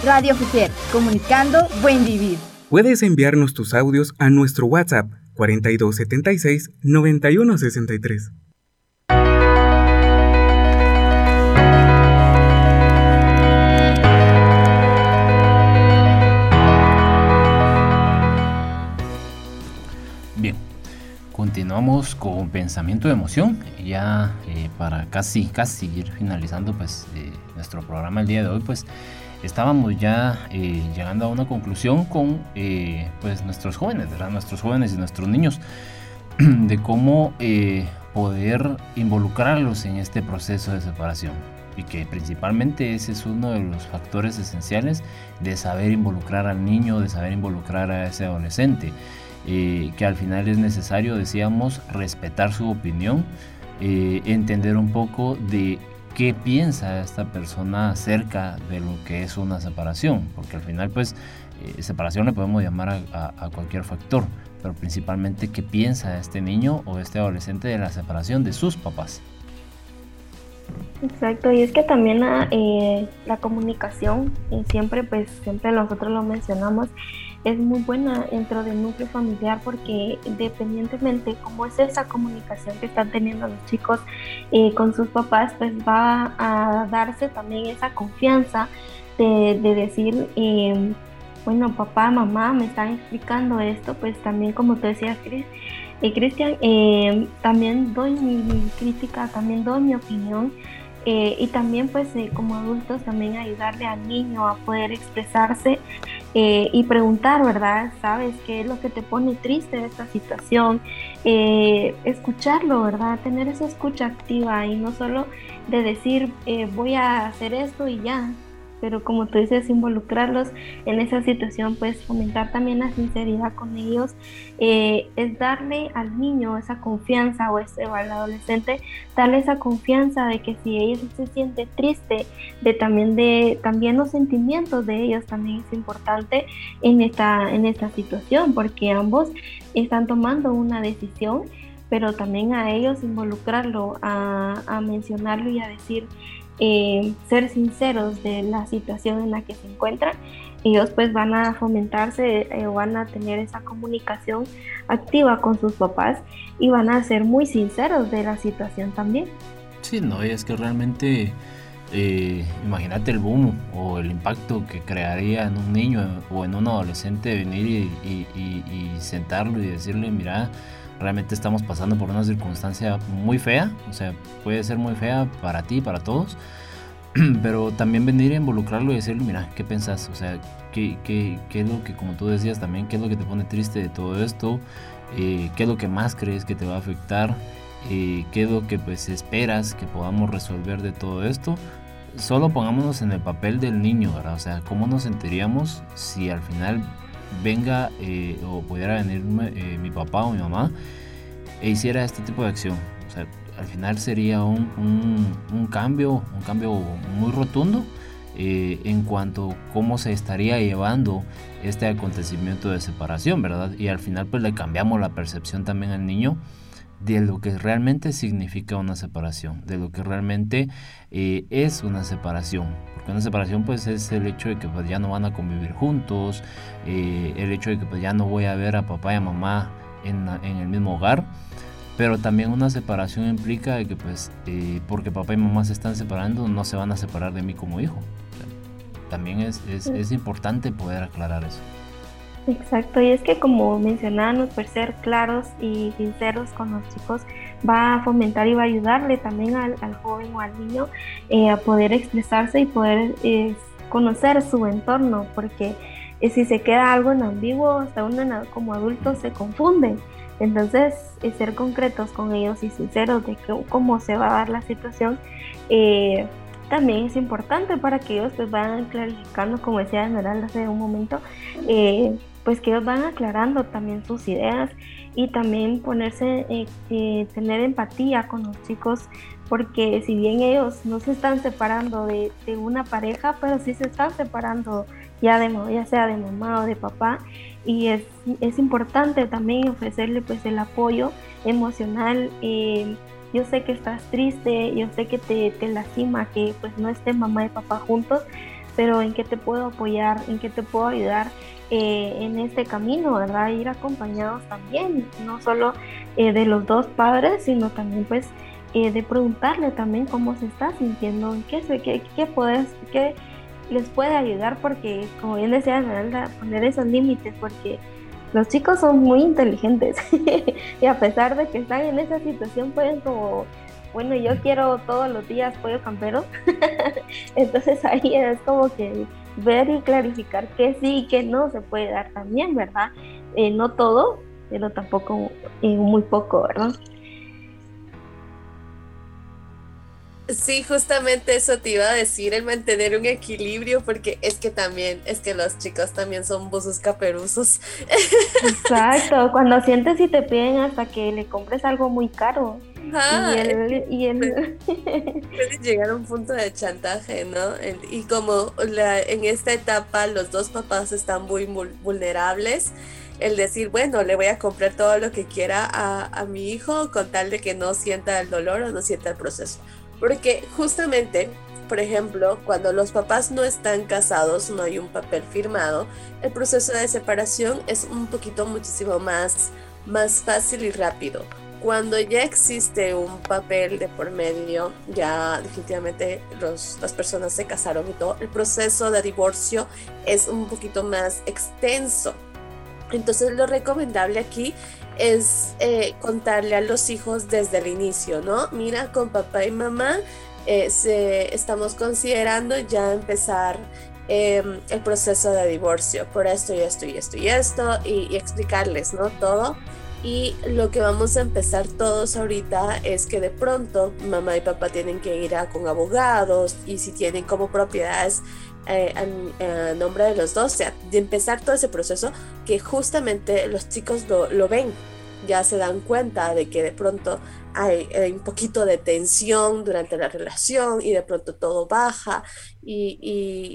S21: Radio Fejer, comunicando buen vivir.
S22: Puedes enviarnos tus audios a nuestro WhatsApp 4276 9163.
S12: Continuamos con pensamiento de emoción. Ya eh, para casi, casi ir finalizando pues eh, nuestro programa el día de hoy, pues estábamos ya eh, llegando a una conclusión con pues nuestros jóvenes, ¿verdad? nuestros jóvenes y nuestros niños, de cómo poder involucrarlos en este proceso de separación. Y que principalmente ese es uno de los factores esenciales de saber involucrar al niño, de saber involucrar a ese adolescente. Que al final es necesario, decíamos, respetar su opinión, entender un poco de qué piensa esta persona acerca de lo que es una separación, porque al final pues eh, separación le podemos llamar a, a, cualquier factor, pero principalmente qué piensa este niño o este adolescente de la separación de sus papás.
S13: Exacto, y es que también la, eh, la comunicación, y siempre pues siempre nosotros lo mencionamos, es muy buena dentro del núcleo familiar porque independientemente cómo es esa comunicación que están teniendo los chicos eh, con sus papás, pues va a darse también esa confianza de, decir, em, bueno, papá, mamá me están explicando esto, pues también como tú decías, eh, Cristian, em, también doy mi, crítica, también doy mi opinión. Eh, y también pues como adultos también ayudarle al niño a poder expresarse eh, y preguntar, ¿verdad? ¿Sabes qué es lo que te pone triste de esta situación? Eh, escucharlo, ¿verdad? Tener esa escucha activa y no solo de decir eh, voy a hacer esto y ya, pero como tú dices, involucrarlos en esa situación, pues fomentar también la sinceridad con ellos, eh, es darle al niño esa confianza o, ese, al adolescente, darle esa confianza de que si ellos se siente triste, de también de también los sentimientos de ellos también es importante en esta, en esta situación, porque ambos están tomando una decisión pero también a ellos involucrarlo, a, a mencionarlo y a decir, eh, ser sinceros de la situación en la que se encuentran, ellos pues van a fomentarse eh, van a tener esa comunicación activa con sus papás y van a ser muy sinceros de la situación también.
S12: Sí, no, y es que realmente eh, imagínate el boom o el impacto que crearía en un niño o en un adolescente venir y sentarlo y decirle, mira, realmente estamos pasando por una circunstancia muy fea, o sea, puede ser muy fea para ti, para todos, pero también venir a involucrarlo y decirle, mira, ¿qué pensás? O sea, ¿qué, qué, qué es lo que, como tú decías también, qué es lo que te pone triste de todo esto? Eh, ¿Qué es lo que más crees que te va a afectar? Eh, ¿Qué es lo que pues esperas que podamos resolver de todo esto? Solo pongámonos en el papel del niño, ¿verdad? O sea, ¿cómo nos sentiríamos si al final venga eh, o pudiera venir eh, mi papá o mi mamá e hiciera este tipo de acción. Al final sería un, un, cambio, un cambio muy rotundo eh, en cuanto a cómo se estaría llevando este acontecimiento de separación, ¿verdad? Y al final pues le cambiamos la percepción también al niño de lo que realmente significa una separación, de lo que realmente es una separación. Porque una separación pues es el hecho de que pues, ya no van a convivir juntos, eh, el hecho de que pues, ya no voy a ver a papá y a mamá en, en el mismo hogar. Pero también una separación implica de que pues eh, porque papá y mamá se están separando no se van a separar de mí como hijo. también es, es, es importante poder aclarar eso.
S13: Exacto, y es que como mencionábamos, por ser claros y sinceros con los chicos, va a fomentar y va a ayudarle también al, joven o al niño eh, a poder expresarse y poder eh, conocer su entorno, porque eh, si se queda algo en ambiguo, hasta uno como adulto se confunde. Entonces, ser concretos con ellos y sinceros de que, cómo se va a dar la situación, también es importante para que ellos pues vayan clarificando, como decía Esmeralda hace un momento, pues que ellos van aclarando también sus ideas y también ponerse, eh, eh, tener empatía con los chicos, porque si bien ellos no se están separando de, una pareja, pero sí se están separando ya, de, ya sea de mamá o de papá, y es, es importante también ofrecerle pues el apoyo emocional. Eh, yo sé que estás triste, yo sé que te, te lastima que pues no estén mamá y papá juntos, pero en qué te puedo apoyar, en qué te puedo ayudar eh, en este camino, ¿verdad? Ir acompañados también, no solo eh, de los dos padres, sino también pues de preguntarle también cómo se está sintiendo, qué, qué, qué, puedes, qué les puede ayudar, porque como bien decía Esmeralda, poner esos límites, porque los chicos son muy inteligentes y a pesar de que están en esa situación pueden como, bueno, yo quiero todos los días pollo campero, entonces ahí es como que ver y clarificar que sí y que no se puede dar también, ¿verdad? Eh, no todo, pero tampoco eh, muy poco, ¿verdad?
S14: Sí, justamente eso te iba a decir, el mantener un equilibrio, porque es que también, es que los chicos también son buzos caperuzos.
S13: Exacto, cuando sientes y te piden hasta que le compres algo muy caro. Y él, y.
S14: Puede llegar a un punto de chantaje, ¿no? Y como la, en esta etapa los dos papás están muy vulnerables, el decir, bueno, le voy a comprar todo lo que quiera a, a mi hijo con tal de que no sienta el dolor o no sienta el proceso porque justamente, por ejemplo, cuando los papás no están casados, no hay un papel firmado, el proceso de separación es un poquito muchísimo más, más fácil y rápido. Cuando ya existe un papel de por medio, ya definitivamente las personas se casaron y todo, el proceso de divorcio es un poquito más extenso. Entonces lo recomendable aquí es eh, contarle a los hijos desde el inicio, ¿no? Mira, con papá y mamá eh, estamos considerando ya empezar em, el proceso de divorcio por esto y esto y esto y esto y, explicarles, ¿no? Todo. Y lo que vamos a empezar todos ahorita es que de pronto mamá y papá tienen que ir a, con abogados y si tienen como propiedades eh, a, nombre de los dos, o sea, de empezar todo ese proceso que justamente los chicos lo, lo ven, ya se dan cuenta de que de pronto hay, un poquito de tensión durante la relación y de pronto todo baja y,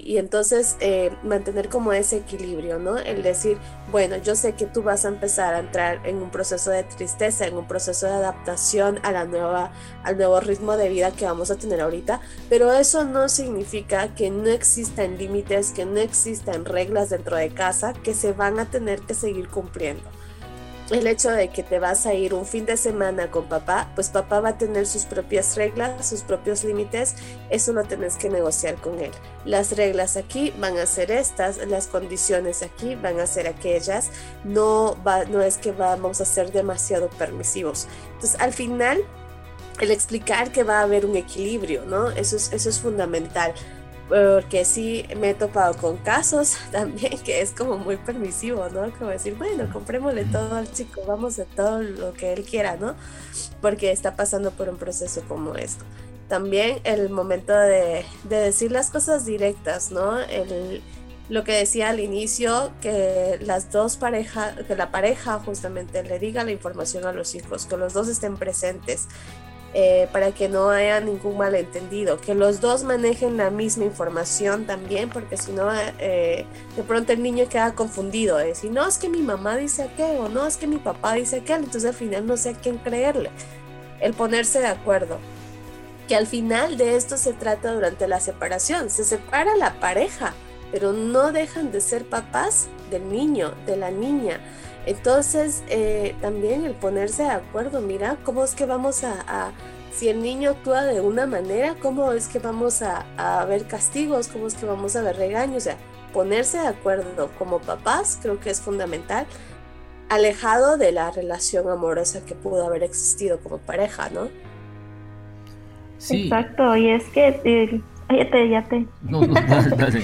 S14: y, entonces eh, mantener como ese equilibrio, ¿no? El decir, bueno, yo sé que tú vas a empezar a entrar en un proceso de tristeza, en un proceso de adaptación a la nueva, al nuevo ritmo de vida que vamos a tener ahorita, pero eso no significa que no existan límites, que no existan reglas dentro de casa que se van a tener que seguir cumpliendo el hecho de que te vas a ir un fin de semana con papá, pues papá va a tener sus propias reglas, sus propios límites, eso lo tenés que negociar con él. Las reglas aquí van a ser estas, las condiciones aquí van a ser aquellas, no, va, no es que vamos a ser demasiado permisivos. Entonces al final, el explicar que va a haber un equilibrio, ¿no? Eso es, eso es fundamental porque sí me he topado con casos también que es como muy permisivo, ¿no? Como decir, bueno, comprémosle todo al chico, vamos de todo lo que él quiera, ¿no? Porque está pasando por un proceso como esto. También el momento de, de decir las cosas directas, ¿no? El, lo que decía al inicio, que las dos parejas, que la pareja justamente le diga la información a los hijos, que los dos estén presentes, eh, para que no haya ningún malentendido, que los dos manejen la misma información también, porque si no, eh, de pronto el niño queda confundido, de decir, no, es que mi mamá dice aquello, o no, es que mi papá dice aquello, entonces al final no sé a quién creerle, el ponerse de acuerdo. Que al final de esto se trata durante la separación, se separa la pareja, pero no dejan de ser papás del niño, de la niña. Entonces, eh, también el ponerse de acuerdo, mira, ¿cómo es que vamos a, si el niño actúa de una manera, cómo es que vamos a, a, ver castigos, cómo es que vamos a ver regaños? O sea, ponerse de acuerdo como papás creo que es fundamental, alejado de la relación amorosa que pudo haber existido como pareja, ¿no?
S13: Sí. Exacto, y es que... Eh, ya te, ya te. No, no, dale,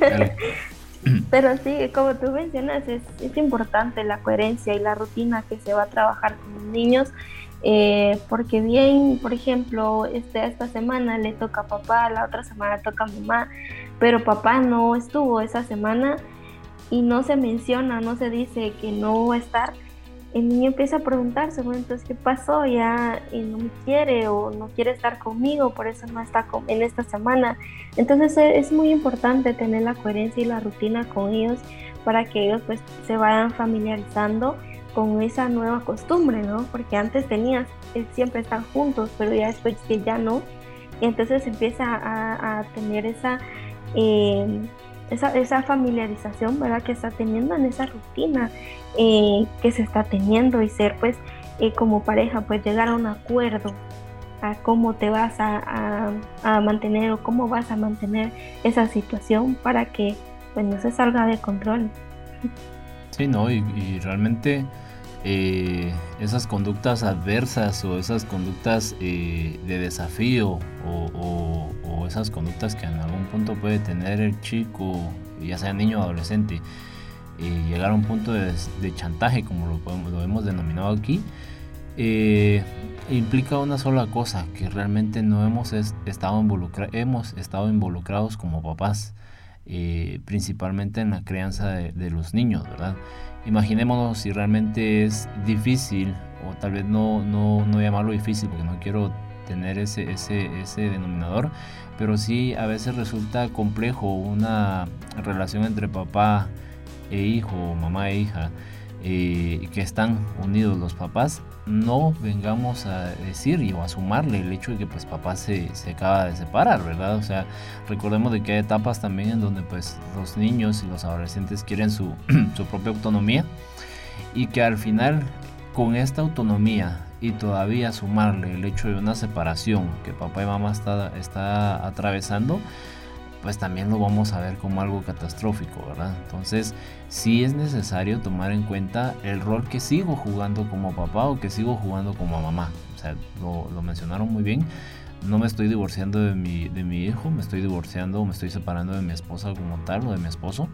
S13: dale. Pero sí, como tú mencionas, es, es, importante la coherencia y la rutina que se va a trabajar con los niños, eh, porque bien, por ejemplo, este, esta semana le toca a papá, la otra semana toca a mamá, pero papá no estuvo esa semana y no se menciona, no se dice que no va a estar, el niño empieza a preguntarse, bueno, entonces, ¿qué pasó? Ya no me quiere o no quiere estar conmigo, por eso no está en esta semana. Entonces e, es muy importante tener la coherencia y la rutina con ellos para que ellos pues se vayan familiarizando con esa nueva costumbre, ¿no? Porque antes tenías eh, siempre estar juntos, pero ya después que ya no, y entonces empieza a, tener esa, eh, esa, esa, familiarización, ¿verdad? Que está teniendo en esa rutina eh, que se está teniendo y ser pues como pareja, pues llegar a un acuerdo a cómo te vas a, a, mantener o cómo vas a mantener esa situación para que pues no se salga de control.
S12: Sí, no, y realmente eh, esas conductas adversas o esas conductas eh, de desafío o, esas conductas que en algún punto puede tener el chico, ya sea niño o adolescente, eh, llegar a un punto de, chantaje, como lo, lo, hemos denominado aquí, implica una sola cosa, que realmente no hemos estado, hemos estado involucrados como papás. principalmente en la crianza de, de los niños, ¿verdad? Imaginémonos si realmente es difícil, o tal vez no, no, no llamarlo difícil porque no quiero tener ese, ese, ese denominador, pero sí a veces resulta complejo una relación entre papá e hijo, mamá e hija, eh, que están unidos los papás, no vengamos a decir o a sumarle el hecho de que pues papá se, acaba de separar, ¿verdad? O sea, recordemos de que hay etapas también en donde pues los niños y los adolescentes quieren su, propia autonomía y que al final con esta autonomía y todavía sumarle el hecho de una separación que papá y mamá está, está atravesando, pues también lo vamos a ver como algo catastrófico, ¿verdad? Entonces, sí es necesario tomar en cuenta el rol que sigo jugando como papá o que sigo jugando como mamá. O sea, lo, mencionaron muy bien. No me estoy divorciando de mi, de mi hijo, me estoy divorciando o me estoy separando de mi esposa como tal o de mi esposo.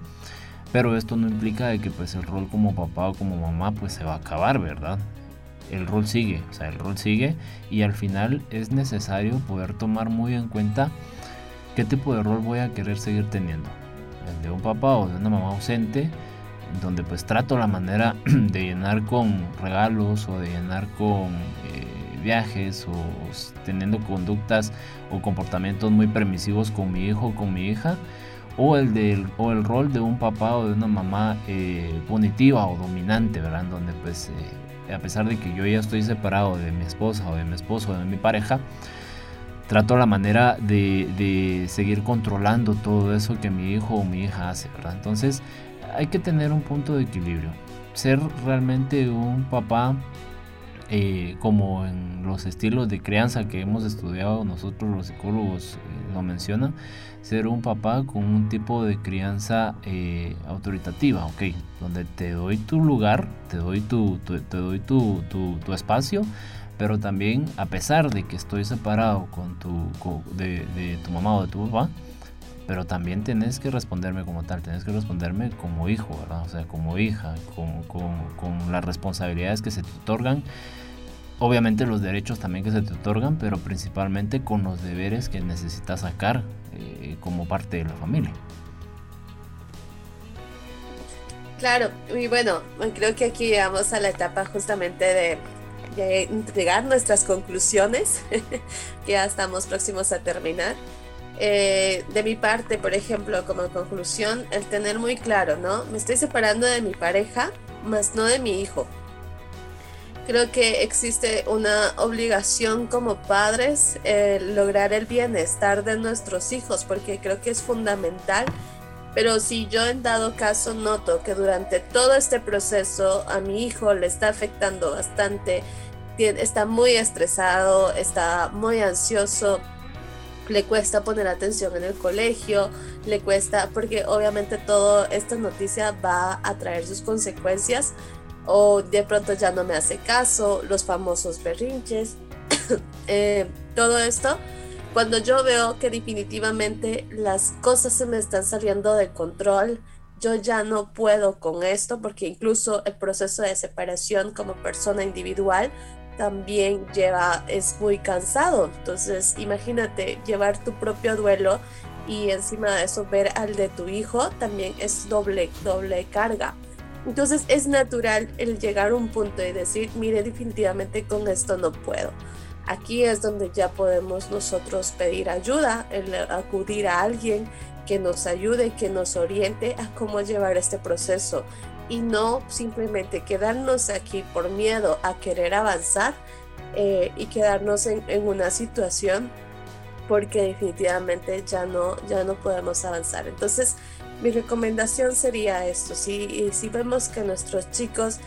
S12: Pero esto no implica de que pues el rol como papá o como mamá pues se va a acabar, ¿verdad? El rol sigue, o sea, el rol sigue y al final es necesario poder tomar muy en cuenta ¿Qué tipo de rol voy a querer seguir teniendo? ¿El de un papá o de una mamá ausente? Donde pues trato la manera de llenar con regalos o de llenar con eh, viajes o teniendo conductas o comportamientos muy permisivos con mi hijo o con mi hija. O el, del, o el rol de un papá o de una mamá eh, punitiva o dominante, ¿verdad? Donde pues eh, a pesar de que yo ya estoy separado de mi esposa o de mi esposo o de mi pareja, trato la manera de, seguir controlando todo eso que mi hijo o mi hija hace, ¿verdad? Entonces hay que tener un punto de equilibrio. Ser realmente un papá eh, como en los estilos de crianza que hemos estudiado nosotros los psicólogos eh, lo mencionan, ser un papá con un tipo de crianza eh, autoritativa, ok, donde te doy tu lugar, te doy tu, te doy tu, tu espacio, pero también a pesar de que estoy separado con tu, de, tu mamá o de tu papá, pero también tenés que responderme como tal, tenés que responderme como hijo, ¿verdad? O sea, como hija, con, con, las responsabilidades que se te otorgan, obviamente los derechos también que se te otorgan, pero principalmente con los deberes que necesitas sacar eh, como parte de la familia.
S14: Claro, y bueno, creo que aquí llegamos a la etapa justamente de de entregar nuestras conclusiones, que ya estamos próximos a terminar. Eh, de mi parte, por ejemplo, como conclusión, el tener muy claro, ¿no? Me estoy separando de mi pareja, más no de mi hijo. Creo que existe una obligación como padres lograr el bienestar de nuestros hijos, porque creo que es fundamental pero si yo en dado caso noto que durante todo este proceso a mi hijo le está afectando bastante, está muy estresado, está muy ansioso, le cuesta poner atención en el colegio, le cuesta, porque obviamente toda esta noticia va a traer sus consecuencias, o de pronto ya no me hace caso, los famosos berrinches, eh, todo esto cuando yo veo que definitivamente las cosas se me están saliendo de control, yo ya no puedo con esto porque incluso el proceso de separación como persona individual también lleva, es muy cansado. Entonces, imagínate llevar tu propio duelo y encima de eso ver al de tu hijo también es doble, doble carga. Entonces es natural el llegar a un punto y decir, mire, definitivamente con esto no puedo. Aquí es donde ya podemos nosotros pedir ayuda, el acudir a alguien que nos ayude, que nos oriente a cómo llevar este proceso y no simplemente quedarnos aquí por miedo a querer avanzar eh, y quedarnos en, una situación porque definitivamente ya no, ya no podemos avanzar. Entonces, mi recomendación sería esto, si, si vemos que nuestros chicos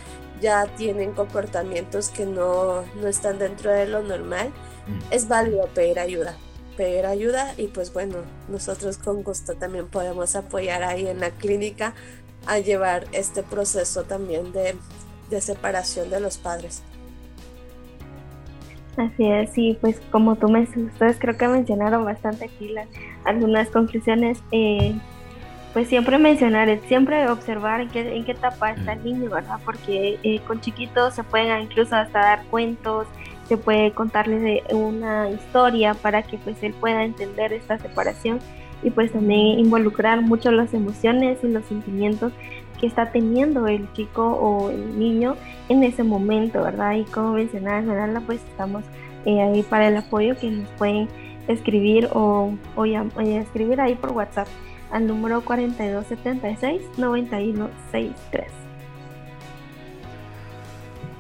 S14: ya tienen comportamientos que no, no están dentro de lo normal, mm. es válido pedir ayuda pedir ayuda y pues bueno, nosotros con gusto también podemos apoyar ahí en la clínica a llevar este proceso también de, separación de los padres.
S13: Así es, sí, pues como tú me ustedes creo que mencionaron bastante aquí las, algunas conclusiones. Eh, pues siempre mencionar, siempre observar en qué, en qué etapa está el niño, ¿verdad? Porque eh, con chiquitos se pueden incluso hasta dar cuentos, se puede contarles de una historia para que pues él pueda entender esta separación y pues también involucrar mucho las emociones y los sentimientos que está teniendo el chico o el niño en ese momento, ¿verdad? Y como mencionaba Esmeralda, pues estamos eh, ahí para el apoyo que nos pueden escribir o, o, eh, escribir ahí por WhatsApp al número 4276-9163.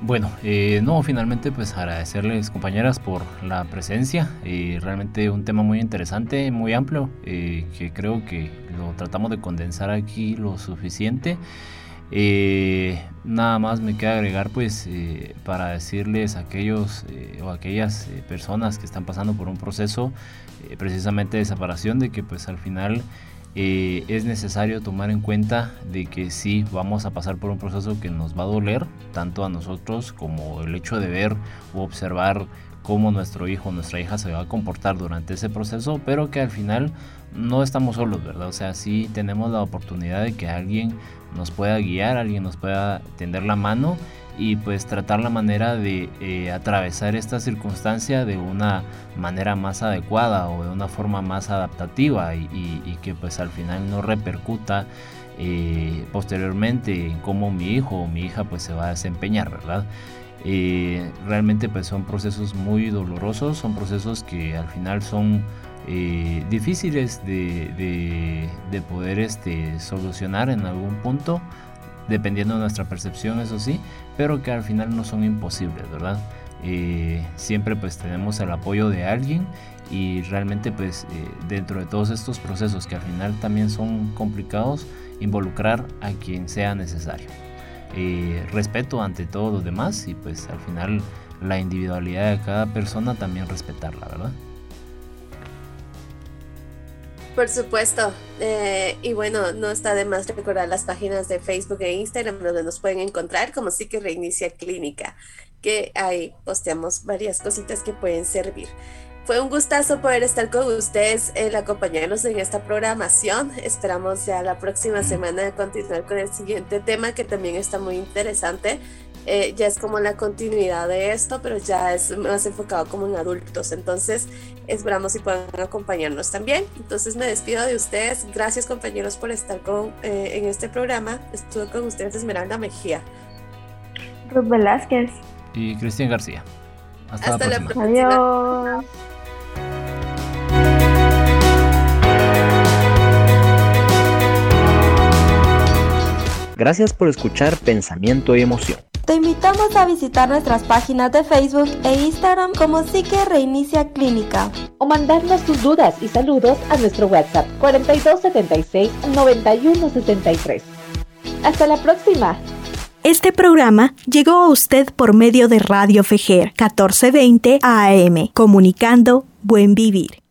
S12: Bueno, eh, no, finalmente pues agradecerles compañeras por la presencia, y realmente un tema muy interesante, muy amplio, eh, que creo que lo tratamos de condensar aquí lo suficiente. Eh, nada más me queda agregar pues para decirles a aquellos o aquellas personas que están pasando por un proceso precisamente de separación de que pues al final eh, es necesario tomar en cuenta de que sí vamos a pasar por un proceso que nos va a doler, tanto a nosotros como el hecho de ver o observar cómo nuestro hijo o nuestra hija se va a comportar durante ese proceso, pero que al final no estamos solos, ¿verdad? O sea, sí tenemos la oportunidad de que alguien nos pueda guiar, alguien nos pueda tender la mano y pues tratar la manera de eh, atravesar esta circunstancia de una manera más adecuada o de una forma más adaptativa y, que pues al final no repercuta eh, posteriormente en cómo mi hijo o mi hija pues se va a desempeñar, ¿verdad? Eh, realmente pues son procesos muy dolorosos, son procesos que al final son difíciles de, de, poder este, solucionar en algún punto dependiendo de nuestra percepción, eso sí, pero que al final no son imposibles, ¿verdad? Eh, siempre pues tenemos el apoyo de alguien y realmente pues eh, dentro de todos estos procesos que al final también son complicados, involucrar a quien sea necesario. Eh, respeto ante todos los demás y pues al final la individualidad de cada persona también respetarla, ¿verdad?
S14: Por supuesto. Eh, y bueno, no está de más recordar las páginas de Facebook e Instagram donde nos pueden encontrar como sí que reinicia clínica, que ahí posteamos varias cositas que pueden servir. Fue un gustazo poder estar con ustedes, el acompañarnos en esta programación. Esperamos ya la próxima semana continuar con el siguiente tema que también está muy interesante. Eh, ya es como la continuidad de esto, pero ya es más enfocado como en adultos. Entonces, esperamos si puedan acompañarnos también. Entonces, me despido de ustedes. Gracias, compañeros, por estar con, eh, en este programa. Estuve con ustedes Esmeralda Mejía.
S13: Ruth Velázquez.
S12: Y Cristian García.
S14: Hasta, la, próxima.
S13: Adiós.
S11: Gracias por escuchar Pensamiento y Emoción.
S5: Te invitamos a visitar nuestras páginas de Facebook e Instagram como Psique Reinicia Clínica.
S10: O mandarnos tus dudas y saludos a nuestro WhatsApp 4276-9163. Hasta la próxima.
S4: Este programa llegó a usted por medio de Radio Fejer 1420 AM, comunicando Buen Vivir.